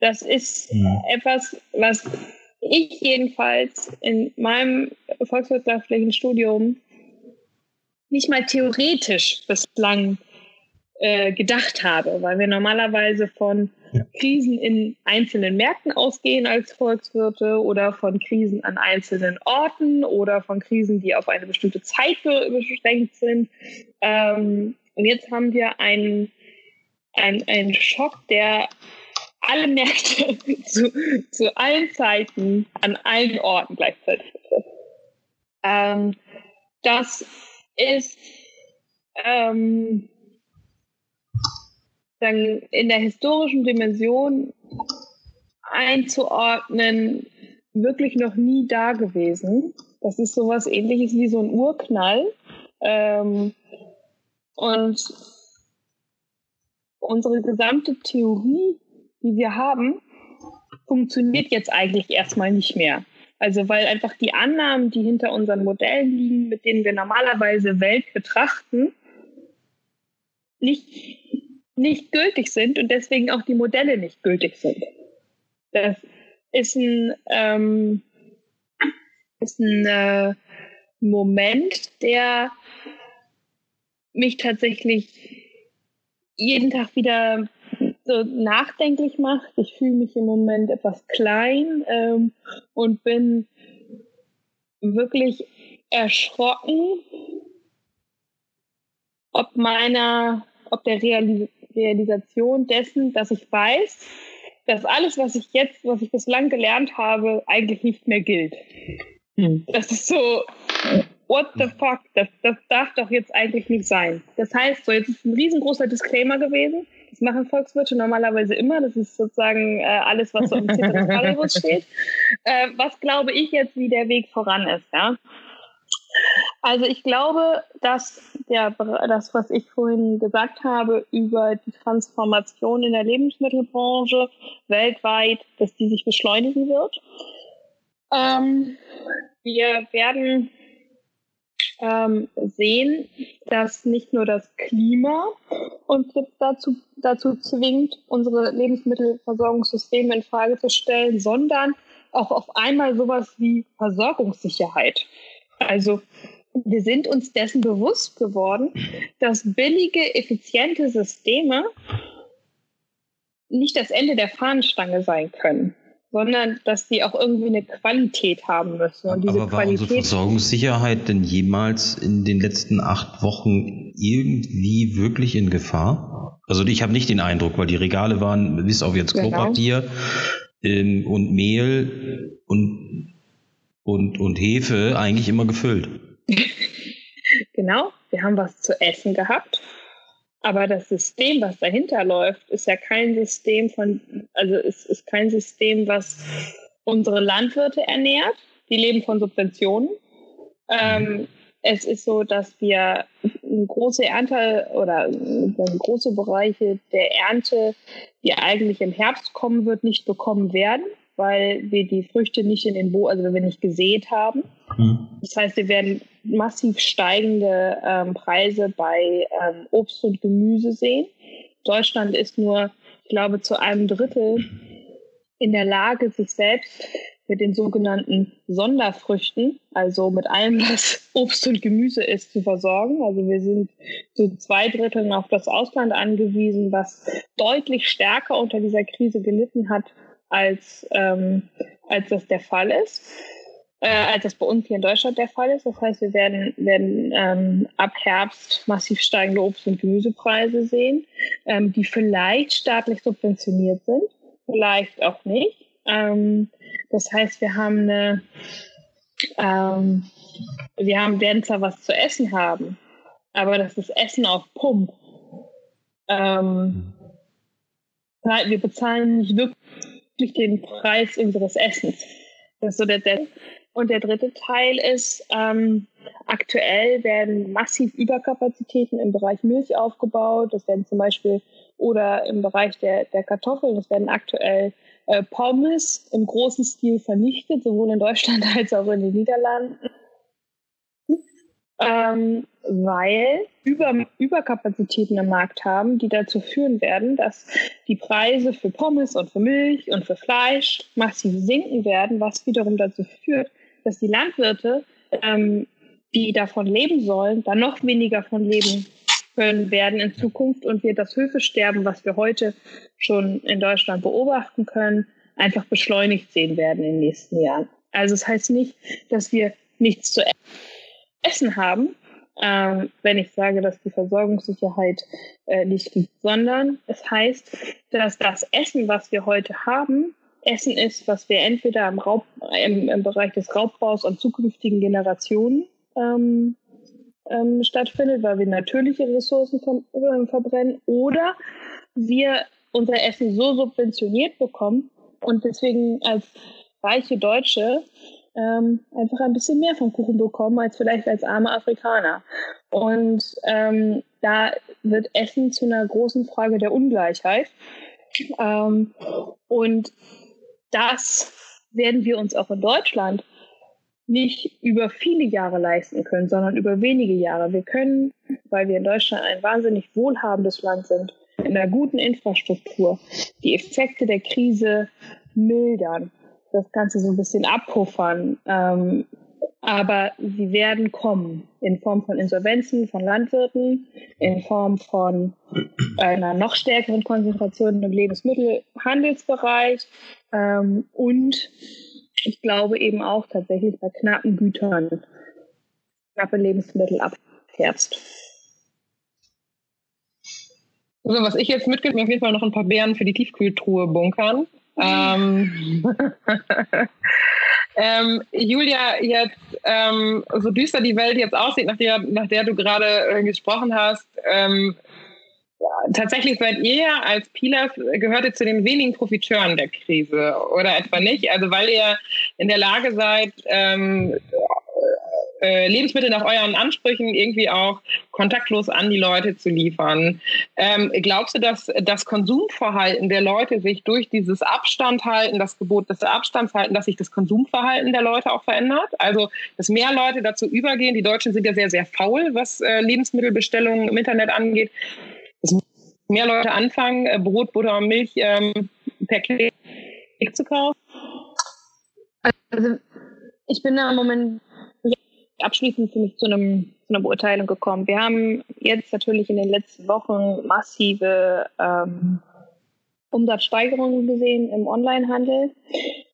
Das ist ja. etwas, was ich jedenfalls in meinem volkswirtschaftlichen Studium nicht mal theoretisch bislang äh, gedacht habe, weil wir normalerweise von ja. Krisen in einzelnen Märkten ausgehen als Volkswirte oder von Krisen an einzelnen Orten oder von Krisen, die auf eine bestimmte Zeit beschränkt sind. Ähm, und jetzt haben wir einen, einen, einen Schock, der alle Märkte zu, zu allen Zeiten an allen Orten gleichzeitig betrifft. Ähm, das ist ähm, dann in der historischen Dimension einzuordnen, wirklich noch nie da gewesen. Das ist sowas ähnliches wie so ein Urknall. Ähm, und unsere gesamte Theorie, die wir haben, funktioniert jetzt eigentlich erstmal nicht mehr. Also weil einfach die Annahmen, die hinter unseren Modellen liegen, mit denen wir normalerweise Welt betrachten, nicht, nicht gültig sind und deswegen auch die Modelle nicht gültig sind. Das ist ein, ähm, ist ein äh, Moment, der mich tatsächlich jeden Tag wieder so nachdenklich macht. Ich fühle mich im Moment etwas klein ähm, und bin wirklich erschrocken, ob meiner, ob der Realis Realisation dessen, dass ich weiß, dass alles, was ich jetzt, was ich bislang gelernt habe, eigentlich nicht mehr gilt. Hm. Das ist so, what the fuck, das, das darf doch jetzt eigentlich nicht sein. Das heißt, so jetzt ist ein riesengroßer Disclaimer gewesen. Das machen Volkswirte normalerweise immer. Das ist sozusagen äh, alles, was so im Ziffer des steht. Äh, was glaube ich jetzt, wie der Weg voran ist, ja? Also ich glaube, dass der, das, was ich vorhin gesagt habe über die Transformation in der Lebensmittelbranche weltweit, dass die sich beschleunigen wird. Ähm, wir werden ähm, sehen, dass nicht nur das Klima uns jetzt dazu, dazu zwingt, unsere Lebensmittelversorgungssysteme in Frage zu stellen, sondern auch auf einmal sowas wie Versorgungssicherheit. Also wir sind uns dessen bewusst geworden, dass billige, effiziente Systeme nicht das Ende der Fahnenstange sein können sondern dass die auch irgendwie eine Qualität haben müssen. Und diese Aber war Qualität unsere Versorgungssicherheit denn jemals in den letzten acht Wochen irgendwie wirklich in Gefahr? Also ich habe nicht den Eindruck, weil die Regale waren bis auf jetzt genau. Klopapier ähm, und Mehl und, und, und Hefe eigentlich immer gefüllt. genau, wir haben was zu essen gehabt. Aber das System, was dahinter läuft, ist ja kein System von, also es ist kein System, was unsere Landwirte ernährt. Die leben von Subventionen. Ähm, es ist so, dass wir große Ernte oder große Bereiche der Ernte, die eigentlich im Herbst kommen wird, nicht bekommen werden, weil wir die Früchte nicht in den Bo, also wenn wir nicht gesät haben. Mhm. Das heißt, wir werden massiv steigende ähm, Preise bei ähm, Obst und Gemüse sehen. Deutschland ist nur, ich glaube, zu einem Drittel in der Lage, sich selbst mit den sogenannten Sonderfrüchten, also mit allem, was Obst und Gemüse ist, zu versorgen. Also wir sind zu zwei Dritteln auf das Ausland angewiesen, was deutlich stärker unter dieser Krise gelitten hat, als, ähm, als das der Fall ist. Äh, als das bei uns hier in Deutschland der Fall ist. Das heißt, wir werden, werden ähm, ab Herbst massiv steigende Obst- und Gemüsepreise sehen, ähm, die vielleicht staatlich subventioniert sind, vielleicht auch nicht. Ähm, das heißt, wir haben eine, ähm, wir haben, werden zwar was zu essen haben, aber das ist Essen auf Pump. Ähm, wir bezahlen nicht wirklich den Preis unseres Essens. Das ist so der, der und der dritte Teil ist, ähm, aktuell werden massiv Überkapazitäten im Bereich Milch aufgebaut. Das werden zum Beispiel oder im Bereich der, der Kartoffeln, das werden aktuell äh, Pommes im großen Stil vernichtet, sowohl in Deutschland als auch in den Niederlanden. Ähm, weil Über Überkapazitäten im Markt haben, die dazu führen werden, dass die Preise für Pommes und für Milch und für Fleisch massiv sinken werden, was wiederum dazu führt, dass die Landwirte, ähm, die davon leben sollen, dann noch weniger von leben können werden in Zukunft und wir das Höfesterben, was wir heute schon in Deutschland beobachten können, einfach beschleunigt sehen werden in den nächsten Jahren. Also es das heißt nicht, dass wir nichts zu essen haben, ähm, wenn ich sage, dass die Versorgungssicherheit äh, nicht gibt, sondern es heißt, dass das Essen, was wir heute haben, Essen ist, was wir entweder im, Raub, im, im Bereich des Raubbaus an zukünftigen Generationen ähm, ähm, stattfindet, weil wir natürliche Ressourcen ver äh, verbrennen, oder wir unser Essen so subventioniert bekommen und deswegen als reiche Deutsche ähm, einfach ein bisschen mehr vom Kuchen bekommen als vielleicht als arme Afrikaner. Und ähm, da wird Essen zu einer großen Frage der Ungleichheit. Ähm, und das werden wir uns auch in Deutschland nicht über viele Jahre leisten können, sondern über wenige Jahre. Wir können, weil wir in Deutschland ein wahnsinnig wohlhabendes Land sind, in einer guten Infrastruktur, die Effekte der Krise mildern, das Ganze so ein bisschen abpuffern. Ähm, aber sie werden kommen in Form von Insolvenzen von Landwirten, in Form von einer noch stärkeren Konzentration im Lebensmittelhandelsbereich ähm, und ich glaube eben auch tatsächlich bei knappen Gütern, knappe Lebensmittel ab Herbst. Also was ich jetzt mitgebe, auf jeden Fall noch ein paar Beeren für die Tiefkühltruhe bunkern. Ähm, ähm, Julia, jetzt ähm, so düster die Welt jetzt aussieht, nach der, nach der du gerade äh, gesprochen hast, ähm, tatsächlich seid ihr als Pilas, gehört ihr zu den wenigen Profiteuren der Krise oder etwa nicht? Also weil ihr in der Lage seid, ähm, äh, Lebensmittel nach euren Ansprüchen irgendwie auch kontaktlos an die Leute zu liefern. Ähm, glaubst du, dass das Konsumverhalten der Leute sich durch dieses Abstandhalten, das Gebot des Abstandshalten, dass sich das Konsumverhalten der Leute auch verändert? Also, dass mehr Leute dazu übergehen. Die Deutschen sind ja sehr, sehr faul, was äh, Lebensmittelbestellungen im Internet angeht dass mehr Leute anfangen, äh, Brot, Butter und Milch ähm, per Klick zu kaufen? Also ich bin da im Moment abschließend für mich zu, einem, zu einer Beurteilung gekommen. Wir haben jetzt natürlich in den letzten Wochen massive ähm, Umsatzsteigerungen gesehen im Onlinehandel.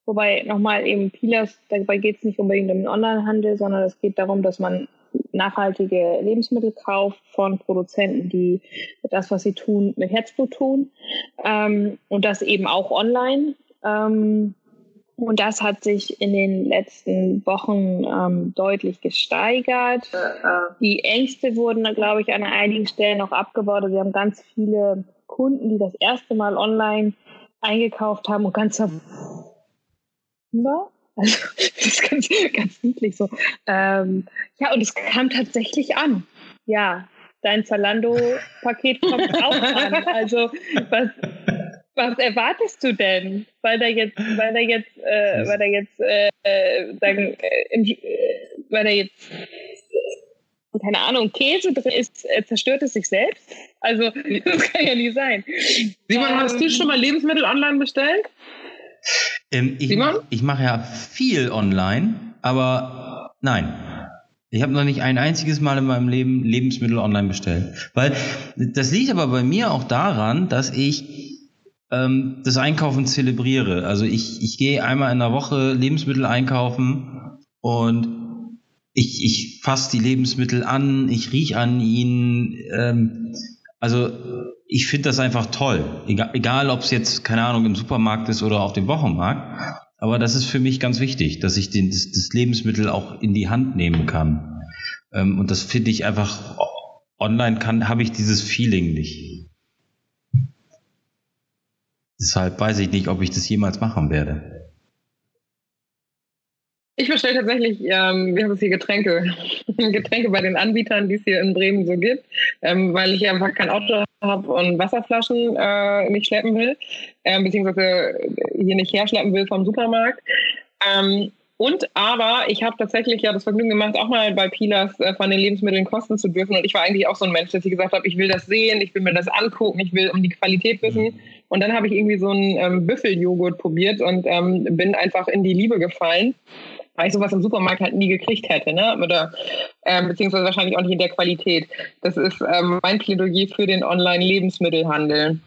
Wobei nochmal eben Pilas, dabei geht es nicht unbedingt um den Onlinehandel, sondern es geht darum, dass man nachhaltige Lebensmittel kauft von Produzenten, die das, was sie tun, mit Herzblut tun. Ähm, und das eben auch online. Ähm, und das hat sich in den letzten Wochen ähm, deutlich gesteigert. Die Ängste wurden, glaube ich, an einigen Stellen auch abgebaut. Wir haben ganz viele Kunden, die das erste Mal online eingekauft haben und ganz war. Also das ist ganz, ganz niedlich so. Ähm, ja, und es kam tatsächlich an. Ja, dein Zalando-Paket kommt auch an. Also was, was erwartest du denn? Weil da jetzt, weil da jetzt, äh, weil da jetzt, äh, sagen, äh, äh, weil da jetzt keine Ahnung, Käse drin ist, äh, zerstört es sich selbst. Also, das kann ja nie sein. Simon, ähm, hast du schon mal Lebensmittel online bestellt? Ähm, ich, ich mache ja viel online, aber nein. Ich habe noch nicht ein einziges Mal in meinem Leben Lebensmittel online bestellt. Weil das liegt aber bei mir auch daran, dass ich ähm, das Einkaufen zelebriere. Also ich, ich gehe einmal in der Woche Lebensmittel einkaufen und ich, ich fasse die Lebensmittel an, ich rieche an ihnen. Ähm, also ich finde das einfach toll. Egal, egal ob es jetzt, keine Ahnung, im Supermarkt ist oder auf dem Wochenmarkt. Aber das ist für mich ganz wichtig, dass ich den, das, das Lebensmittel auch in die Hand nehmen kann. Ähm, und das finde ich einfach, online kann, habe ich dieses Feeling nicht. Deshalb weiß ich nicht, ob ich das jemals machen werde. Ich bestelle tatsächlich, ähm, wir haben es hier Getränke, Getränke bei den Anbietern, die es hier in Bremen so gibt, ähm, weil ich einfach kein Auto habe und Wasserflaschen äh, nicht schleppen will, äh, beziehungsweise hier nicht herschleppen will vom Supermarkt. Ähm, und aber ich habe tatsächlich ja das Vergnügen gemacht, auch mal bei Pilas äh, von den Lebensmitteln kosten zu dürfen. Und ich war eigentlich auch so ein Mensch, dass ich gesagt habe, ich will das sehen, ich will mir das angucken, ich will um die Qualität wissen. Und dann habe ich irgendwie so einen ähm, Büffeljoghurt probiert und ähm, bin einfach in die Liebe gefallen weil ich sowas im Supermarkt halt nie gekriegt hätte, ne? Oder ähm, beziehungsweise wahrscheinlich auch nicht in der Qualität. Das ist ähm, mein Plädoyer für den Online-Lebensmittelhandel.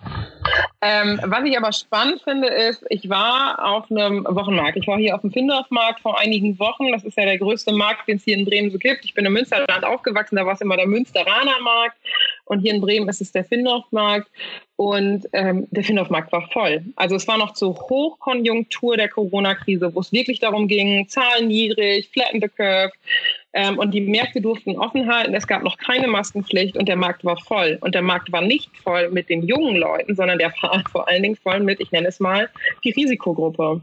Ähm, was ich aber spannend finde, ist, ich war auf einem Wochenmarkt. Ich war hier auf dem Findorfmarkt vor einigen Wochen. Das ist ja der größte Markt, den es hier in Bremen so gibt. Ich bin im Münsterland aufgewachsen, da war es immer der Münsteraner Markt. Und hier in Bremen ist es der Findorfmarkt. Und ähm, der Findorfmarkt war voll. Also es war noch zur Hochkonjunktur der Corona-Krise, wo es wirklich darum ging, Zahlen niedrig, flatten the curve. Ähm, und die Märkte durften offen halten. Es gab noch keine Maskenpflicht und der Markt war voll. Und der Markt war nicht voll mit den jungen Leuten, sondern der war vor allen Dingen voll mit, ich nenne es mal, die Risikogruppe.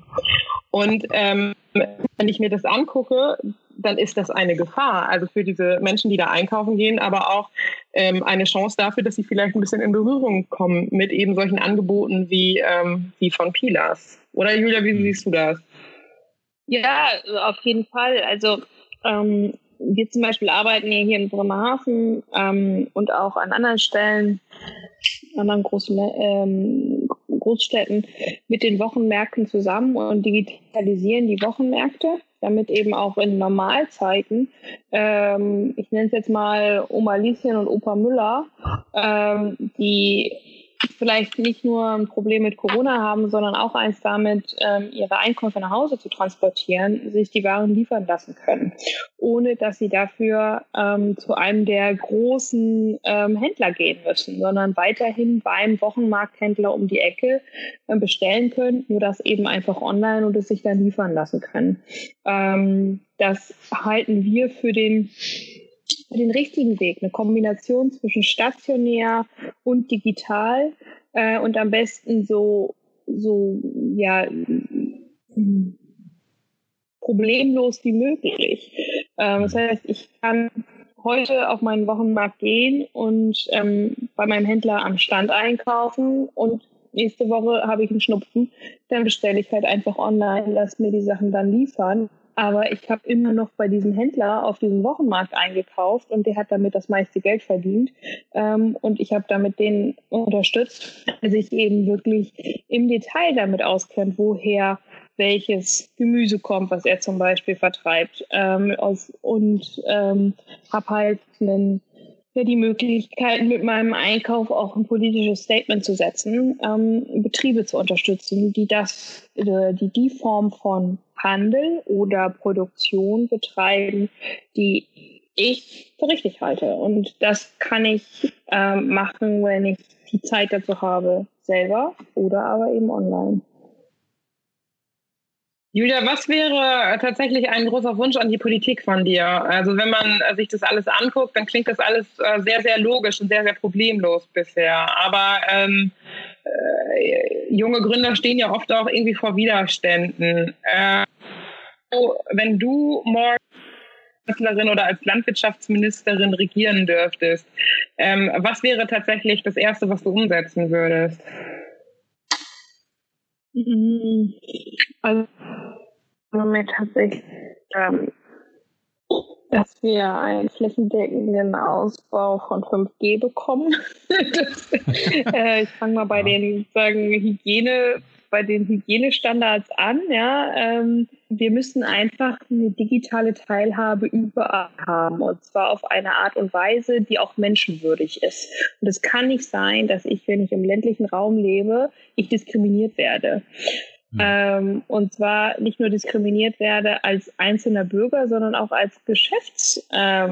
Und ähm, wenn ich mir das angucke, dann ist das eine Gefahr. Also für diese Menschen, die da einkaufen gehen, aber auch ähm, eine Chance dafür, dass sie vielleicht ein bisschen in Berührung kommen mit eben solchen Angeboten wie, ähm, wie von Pilas. Oder Julia, wie siehst du das? Ja, auf jeden Fall. Also ähm, wir zum Beispiel arbeiten ja hier in Bremerhaven ähm, und auch an anderen Stellen, anderen großen ähm, Großstädten mit den Wochenmärkten zusammen und digitalisieren die Wochenmärkte, damit eben auch in Normalzeiten, ähm, ich nenne es jetzt mal Oma Lieschen und Opa Müller, ähm, die vielleicht nicht nur ein Problem mit Corona haben, sondern auch eins damit, ähm, ihre Einkäufe nach Hause zu transportieren, sich die Waren liefern lassen können, ohne dass sie dafür ähm, zu einem der großen ähm, Händler gehen müssen, sondern weiterhin beim Wochenmarkthändler um die Ecke äh, bestellen können, nur das eben einfach online und es sich dann liefern lassen können. Ähm, das halten wir für den den richtigen Weg, eine Kombination zwischen stationär und digital äh, und am besten so, so ja, problemlos wie möglich. Ähm, das heißt, ich kann heute auf meinen Wochenmarkt gehen und ähm, bei meinem Händler am Stand einkaufen und nächste Woche habe ich einen Schnupfen, dann bestelle ich halt einfach online, lass mir die Sachen dann liefern aber ich habe immer noch bei diesem Händler auf diesem Wochenmarkt eingekauft und der hat damit das meiste Geld verdient. Ähm, und ich habe damit den unterstützt, der sich eben wirklich im Detail damit auskennt, woher welches Gemüse kommt, was er zum Beispiel vertreibt. Ähm, aus, und ähm, habe halt einen ja, die Möglichkeit, mit meinem Einkauf auch ein politisches Statement zu setzen, ähm, Betriebe zu unterstützen, die das, äh, die die Form von Handel oder Produktion betreiben, die ich für richtig halte. Und das kann ich ähm, machen, wenn ich die Zeit dazu habe, selber oder aber eben online. Julia, was wäre tatsächlich ein großer Wunsch an die Politik von dir? Also wenn man sich das alles anguckt, dann klingt das alles äh, sehr, sehr logisch und sehr, sehr problemlos bisher. Aber ähm, äh, junge Gründer stehen ja oft auch irgendwie vor Widerständen. Äh, wenn du morgen oder als Landwirtschaftsministerin regieren dürftest, ähm, was wäre tatsächlich das Erste, was du umsetzen würdest? Also mir tatsächlich ähm, dass wir einen flächendeckenden Ausbau von 5G bekommen. das, äh, ich fange mal bei ja. den sagen Hygiene bei den Hygienestandards an. Ja, ähm, wir müssen einfach eine digitale Teilhabe überall haben und zwar auf eine Art und Weise, die auch menschenwürdig ist. Und es kann nicht sein, dass ich, wenn ich im ländlichen Raum lebe, ich diskriminiert werde. Mhm. Ähm, und zwar nicht nur diskriminiert werde als einzelner Bürger, sondern auch als Geschäftsfrau,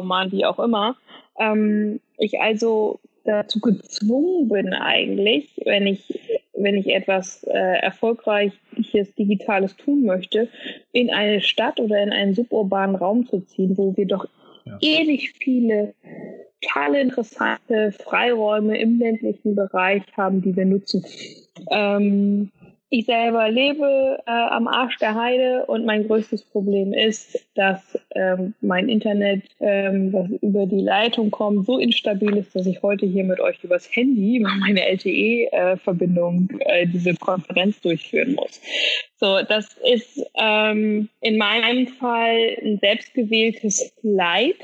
ähm, Mann, wie auch immer. Ähm, ich also dazu gezwungen bin eigentlich, wenn ich, wenn ich etwas äh, Erfolgreiches Digitales tun möchte, in eine Stadt oder in einen suburbanen Raum zu ziehen, wo wir doch ja. ewig viele tolle, interessante Freiräume im ländlichen Bereich haben, die wir nutzen. Ähm, ich selber lebe äh, am Arsch der Heide und mein größtes Problem ist, dass ähm, mein Internet, ähm, was über die Leitung kommt, so instabil ist, dass ich heute hier mit euch übers Handy meine LTE-Verbindung äh, äh, diese Konferenz durchführen muss. So, das ist ähm, in meinem Fall ein selbstgewähltes Leid,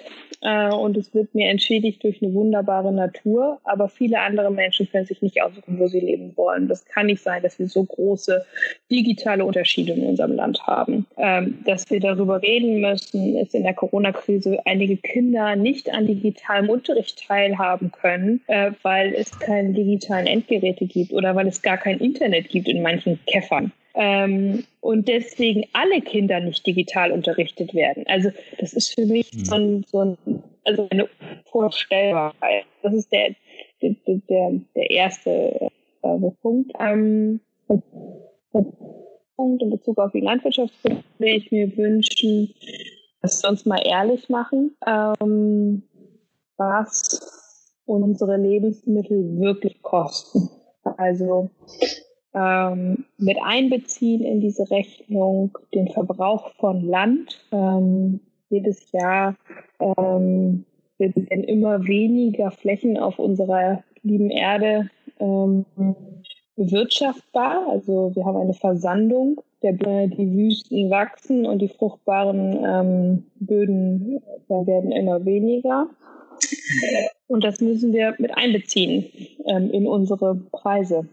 äh, und es wird mir entschädigt durch eine wunderbare Natur. Aber viele andere Menschen können sich nicht aussuchen, wo sie leben wollen. Das kann nicht sein, dass wir so große digitale Unterschiede in unserem Land haben. Ähm, dass wir darüber reden müssen, ist in der Corona-Krise einige Kinder nicht an digitalem Unterricht teilhaben können, äh, weil es keine digitalen Endgeräte gibt oder weil es gar kein Internet gibt in manchen Käffern. Ähm, und deswegen alle Kinder nicht digital unterrichtet werden. Also das ist für mich mhm. so, ein, so ein, also eine Vorstellbarkeit. Das ist der, der, der, der erste äh, Punkt. Ähm, Punkt in Bezug auf die Landwirtschaft würde ich mir wünschen, dass wir uns mal ehrlich machen, ähm, was unsere Lebensmittel wirklich kosten. Also ähm, mit einbeziehen in diese Rechnung den Verbrauch von Land. Ähm, jedes Jahr ähm, immer weniger Flächen auf unserer lieben Erde ähm, bewirtschaftbar. Also wir haben eine Versandung der die Wüsten wachsen und die fruchtbaren ähm, Böden werden immer weniger. Und das müssen wir mit einbeziehen ähm, in unsere Preise.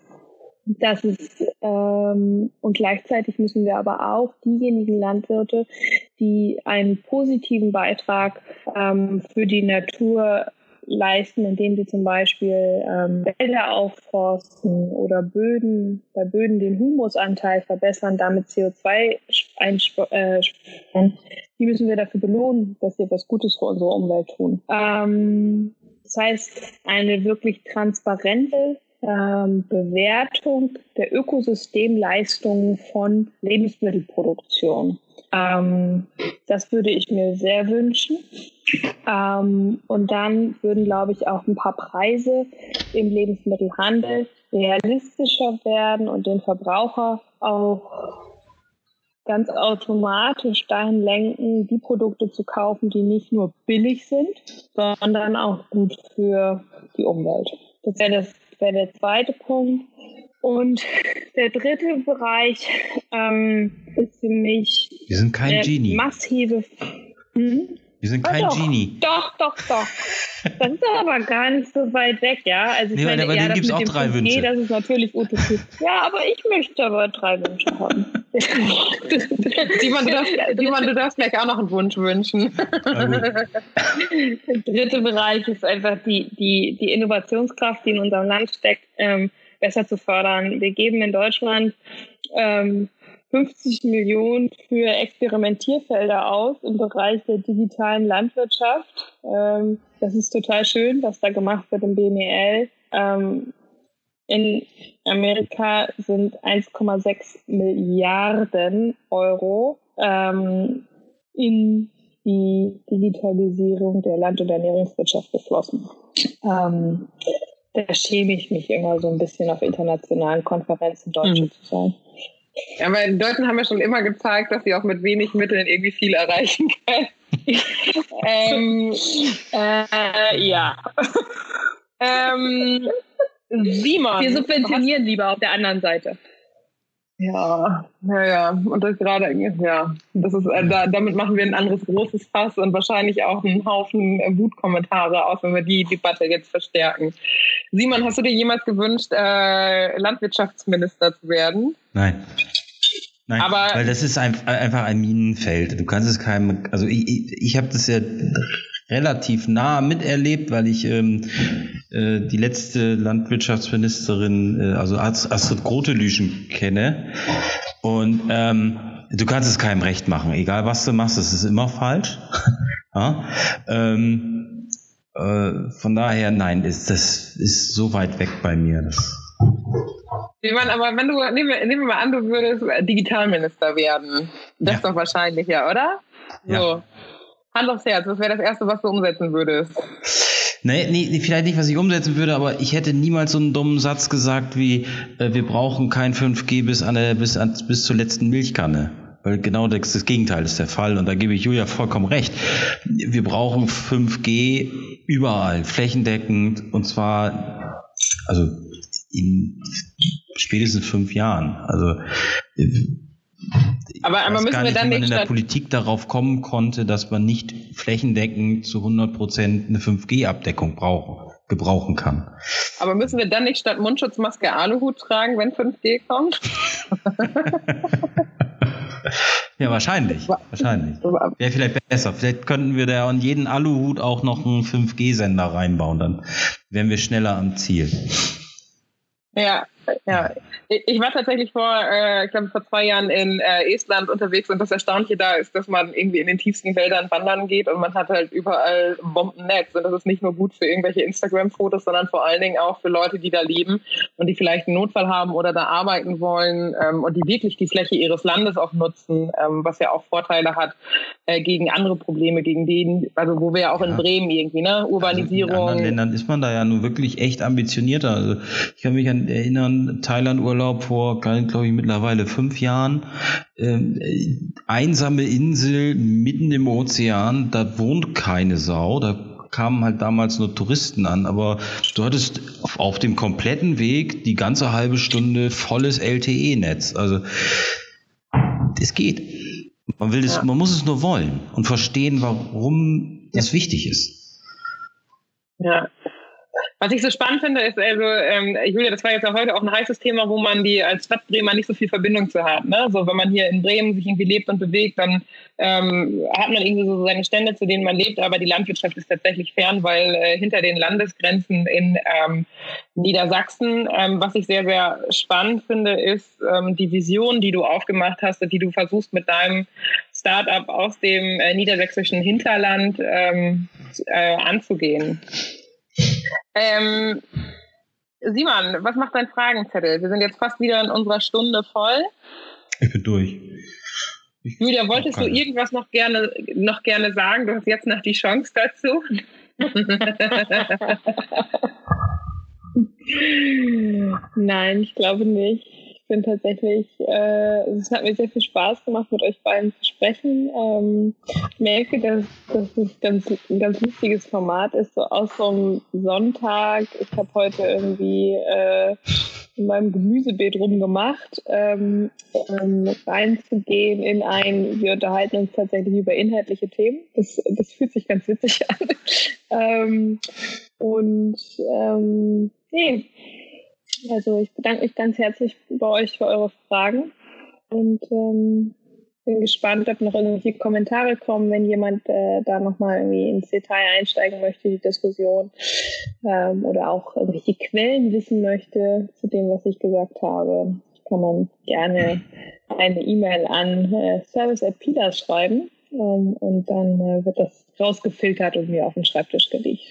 Das ist, ähm, und gleichzeitig müssen wir aber auch diejenigen Landwirte, die einen positiven Beitrag ähm, für die Natur leisten, indem sie zum Beispiel ähm, Wälder aufforsten oder Böden, bei Böden den Humusanteil verbessern, damit CO2 einsparen, äh, die müssen wir dafür belohnen, dass sie etwas Gutes für unsere Umwelt tun. Ähm, das heißt, eine wirklich transparente ähm, Bewertung der Ökosystemleistungen von Lebensmittelproduktion. Ähm, das würde ich mir sehr wünschen. Ähm, und dann würden, glaube ich, auch ein paar Preise im Lebensmittelhandel realistischer werden und den Verbraucher auch ganz automatisch dahin lenken, die Produkte zu kaufen, die nicht nur billig sind, sondern auch gut für die Umwelt. Das wäre das wäre der zweite Punkt. Und der dritte Bereich ähm, ist für mich Wir sind kein Genie. massive. Hm? Wir sind kein oh, doch, Genie. Doch, doch, doch. Das ist aber gar nicht so weit weg, ja. Also ich nee, meine, bei ja, denen gibt es auch drei 5G, Wünsche. Das ist natürlich utopisch. Ja, aber ich möchte aber drei Wünsche haben. Simon, du darfst, Simon, du darfst gleich auch noch einen Wunsch wünschen. Der dritte Bereich ist einfach die, die, die Innovationskraft, die in unserem Land steckt, ähm, besser zu fördern. Wir geben in Deutschland ähm, 50 Millionen für Experimentierfelder aus im Bereich der digitalen Landwirtschaft. Ähm, das ist total schön, was da gemacht wird im BMEL. Ähm, in Amerika sind 1,6 Milliarden Euro ähm, in die Digitalisierung der Land- und Ernährungswirtschaft geflossen. Ähm, da schäme ich mich immer so ein bisschen auf internationalen Konferenzen Deutsche mhm. zu sein. Ja, aber die Deutschen haben ja schon immer gezeigt, dass sie auch mit wenig Mitteln irgendwie viel erreichen können. ähm, äh, ja. ähm, Simon. Wir subventionieren lieber auf der anderen Seite. Ja, ja, ja. Und das gerade, ja, das ist, äh, da, damit machen wir ein anderes großes Fass und wahrscheinlich auch einen Haufen äh, Wutkommentare aus, wenn wir die Debatte jetzt verstärken. Simon, hast du dir jemals gewünscht, äh, Landwirtschaftsminister zu werden? Nein. Nein, aber weil das ist ein, einfach ein Minenfeld. Du kannst es keinem, also ich, ich, ich habe das ja relativ nah miterlebt, weil ich ähm, äh, die letzte Landwirtschaftsministerin, äh, also Astrid Grotelüschen kenne. Und ähm, du kannst es keinem recht machen, egal was du machst, es ist immer falsch. ja? ähm, äh, von daher, nein, ist, das ist so weit weg bei mir. Das ich meine, aber wenn du, nehmen wir, nehmen wir mal an, du würdest Digitalminister werden. Das ja. ist doch wahrscheinlicher, oder? So. Ja. Hand aufs Herz, was wäre das Erste, was du umsetzen würdest? Nee, nee, vielleicht nicht, was ich umsetzen würde, aber ich hätte niemals so einen dummen Satz gesagt wie, äh, wir brauchen kein 5G bis, an der, bis, an, bis zur letzten Milchkanne. Weil genau das, das Gegenteil ist der Fall und da gebe ich Julia vollkommen recht. Wir brauchen 5G überall, flächendeckend und zwar, also in spätestens fünf Jahren. Also aber, aber müssen wir dann nicht, man in der Politik darauf kommen konnte, dass man nicht flächendeckend zu 100 Prozent eine 5G-Abdeckung brauchen, gebrauchen kann. Aber müssen wir dann nicht statt Mundschutzmaske Aluhut tragen, wenn 5G kommt? ja, wahrscheinlich. Wahrscheinlich. Wäre vielleicht besser. Vielleicht könnten wir da an jeden Aluhut auch noch einen 5G-Sender reinbauen. Dann wären wir schneller am Ziel. Ja, ja. Ich war tatsächlich vor, äh, ich glaube, vor zwei Jahren in äh, Estland unterwegs und das Erstaunliche da ist, dass man irgendwie in den tiefsten Wäldern wandern geht und man hat halt überall Bombennetz und das ist nicht nur gut für irgendwelche Instagram-Fotos, sondern vor allen Dingen auch für Leute, die da leben und die vielleicht einen Notfall haben oder da arbeiten wollen ähm, und die wirklich die Fläche ihres Landes auch nutzen, ähm, was ja auch Vorteile hat äh, gegen andere Probleme, gegen denen, also wo wir ja auch in Bremen irgendwie, ne, Urbanisierung. Also in anderen Ländern ist man da ja nun wirklich echt ambitionierter. Also ich kann mich an erinnern, Thailand-Urlaub vor, glaube ich, mittlerweile fünf Jahren. Ähm, einsame Insel mitten im Ozean, da wohnt keine Sau, da kamen halt damals nur Touristen an, aber du hattest auf, auf dem kompletten Weg die ganze halbe Stunde volles LTE-Netz. Also es geht. Man will es, ja. man muss es nur wollen und verstehen, warum das wichtig ist. Ja, was ich so spannend finde, ist also, ähm, Julia, das war jetzt ja heute auch ein heißes Thema, wo man die als Stadt Bremer nicht so viel Verbindung zu hat. Ne? So, wenn man hier in Bremen sich irgendwie lebt und bewegt, dann ähm, hat man irgendwie so seine Stände, zu denen man lebt, aber die Landwirtschaft ist tatsächlich fern, weil äh, hinter den Landesgrenzen in ähm, Niedersachsen, ähm, was ich sehr, sehr spannend finde, ist ähm, die Vision, die du aufgemacht hast und die du versuchst mit deinem Startup aus dem äh, niedersächsischen Hinterland ähm, äh, anzugehen. Ähm, Simon, was macht dein Fragenzettel? Wir sind jetzt fast wieder in unserer Stunde voll. Ich bin durch. Ich Julia, wolltest du irgendwas noch gerne, noch gerne sagen? Du hast jetzt noch die Chance dazu. Nein, ich glaube nicht bin tatsächlich, äh, es hat mir sehr viel Spaß gemacht, mit euch beiden zu sprechen. Ähm, merke, dass, dass es ganz, ein ganz lustiges Format ist, so aus so einem Sonntag. Ich habe heute irgendwie äh, in meinem Gemüsebeet rumgemacht, ähm, ähm, reinzugehen in ein, wir unterhalten uns tatsächlich über inhaltliche Themen. Das, das fühlt sich ganz witzig an. ähm, und ähm, nee, also ich bedanke mich ganz herzlich bei euch für eure Fragen und ähm, bin gespannt, ob noch irgendwelche Kommentare kommen, wenn jemand äh, da nochmal irgendwie ins Detail einsteigen möchte, die Diskussion ähm, oder auch irgendwelche Quellen wissen möchte zu dem, was ich gesagt habe. Kann man gerne eine E-Mail an äh, service.pilas schreiben ähm, und dann äh, wird das rausgefiltert und mir auf den Schreibtisch gelegt.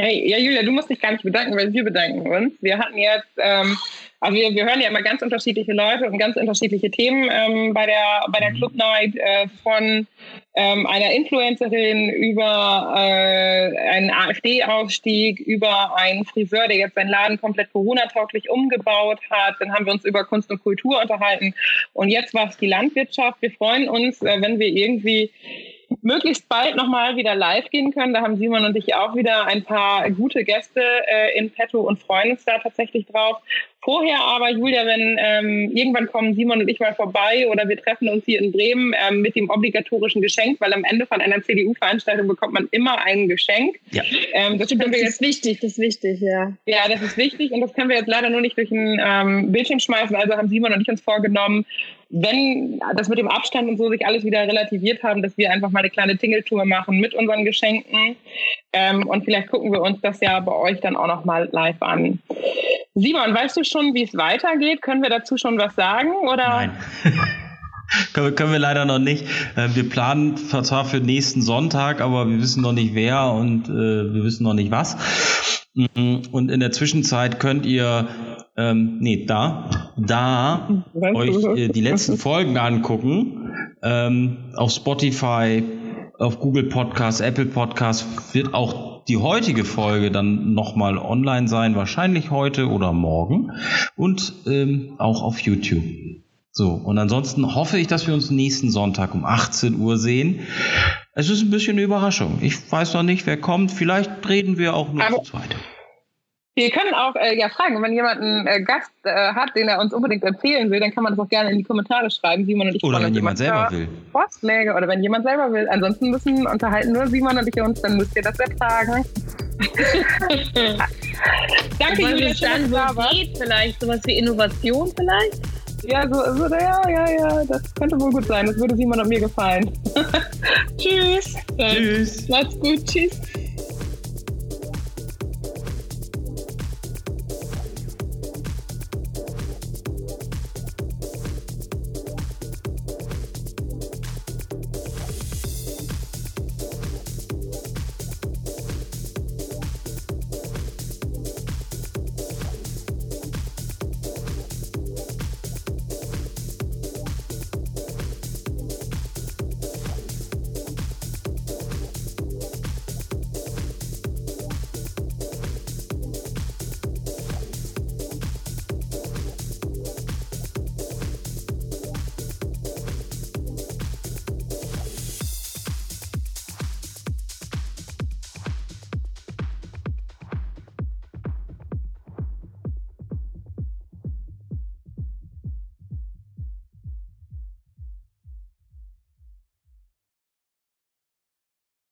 Hey, ja, Julia, du musst dich gar nicht bedanken, weil wir bedanken uns. Wir hatten jetzt, ähm, also wir, wir hören ja immer ganz unterschiedliche Leute und ganz unterschiedliche Themen ähm, bei der bei der Club Night äh, von ähm, einer Influencerin über äh, einen AfD-Aufstieg, über einen Friseur, der jetzt seinen Laden komplett Corona-tauglich umgebaut hat. Dann haben wir uns über Kunst und Kultur unterhalten. Und jetzt war es die Landwirtschaft. Wir freuen uns, äh, wenn wir irgendwie möglichst bald nochmal wieder live gehen können. Da haben Simon und ich auch wieder ein paar gute Gäste äh, in petto und freuen uns da tatsächlich drauf. Vorher aber, Julia, wenn ähm, irgendwann kommen Simon und ich mal vorbei oder wir treffen uns hier in Bremen ähm, mit dem obligatorischen Geschenk, weil am Ende von einer CDU-Veranstaltung bekommt man immer ein Geschenk. Ja. Ähm, das, das ist jetzt, wichtig, das ist wichtig, ja. Ja, das ist wichtig und das können wir jetzt leider nur nicht durch ein ähm, Bildschirm schmeißen. Also haben Simon und ich uns vorgenommen, wenn das mit dem Abstand und so sich alles wieder relativiert haben, dass wir einfach mal eine kleine Tingeltour machen mit unseren Geschenken. Ähm, und vielleicht gucken wir uns das ja bei euch dann auch noch mal live an. Simon, weißt du schon, wie es weitergeht? Können wir dazu schon was sagen? Oder? Nein. können, können wir leider noch nicht. Äh, wir planen zwar für nächsten Sonntag, aber wir wissen noch nicht wer und äh, wir wissen noch nicht was. Mm, und in der Zwischenzeit könnt ihr ähm, nee, da, da euch äh, die letzten Folgen angucken. Ähm, auf Spotify, auf Google Podcast, Apple Podcast wird auch die heutige Folge dann nochmal online sein, wahrscheinlich heute oder morgen. Und ähm, auch auf YouTube. So, und ansonsten hoffe ich, dass wir uns nächsten Sonntag um 18 Uhr sehen. Es ist ein bisschen eine Überraschung. Ich weiß noch nicht, wer kommt. Vielleicht reden wir auch nur zu zweit. Wir können auch äh, ja fragen, wenn jemand einen äh, Gast äh, hat, den er uns unbedingt erzählen will, dann kann man das auch gerne in die Kommentare schreiben, Simon und ich. Oder wenn jemand selber will. Vorschläge oder wenn jemand selber will. Ansonsten müssen unterhalten nur Simon und ich uns, dann müsst ihr das ertragen. Danke, Julia, dann geht vielleicht sowas wie Innovation vielleicht. Ja, so, so, ja, ja, ja, das könnte wohl gut sein. Das würde Simon und mir gefallen. Tschüss. Tschüss. Macht's gut. Tschüss.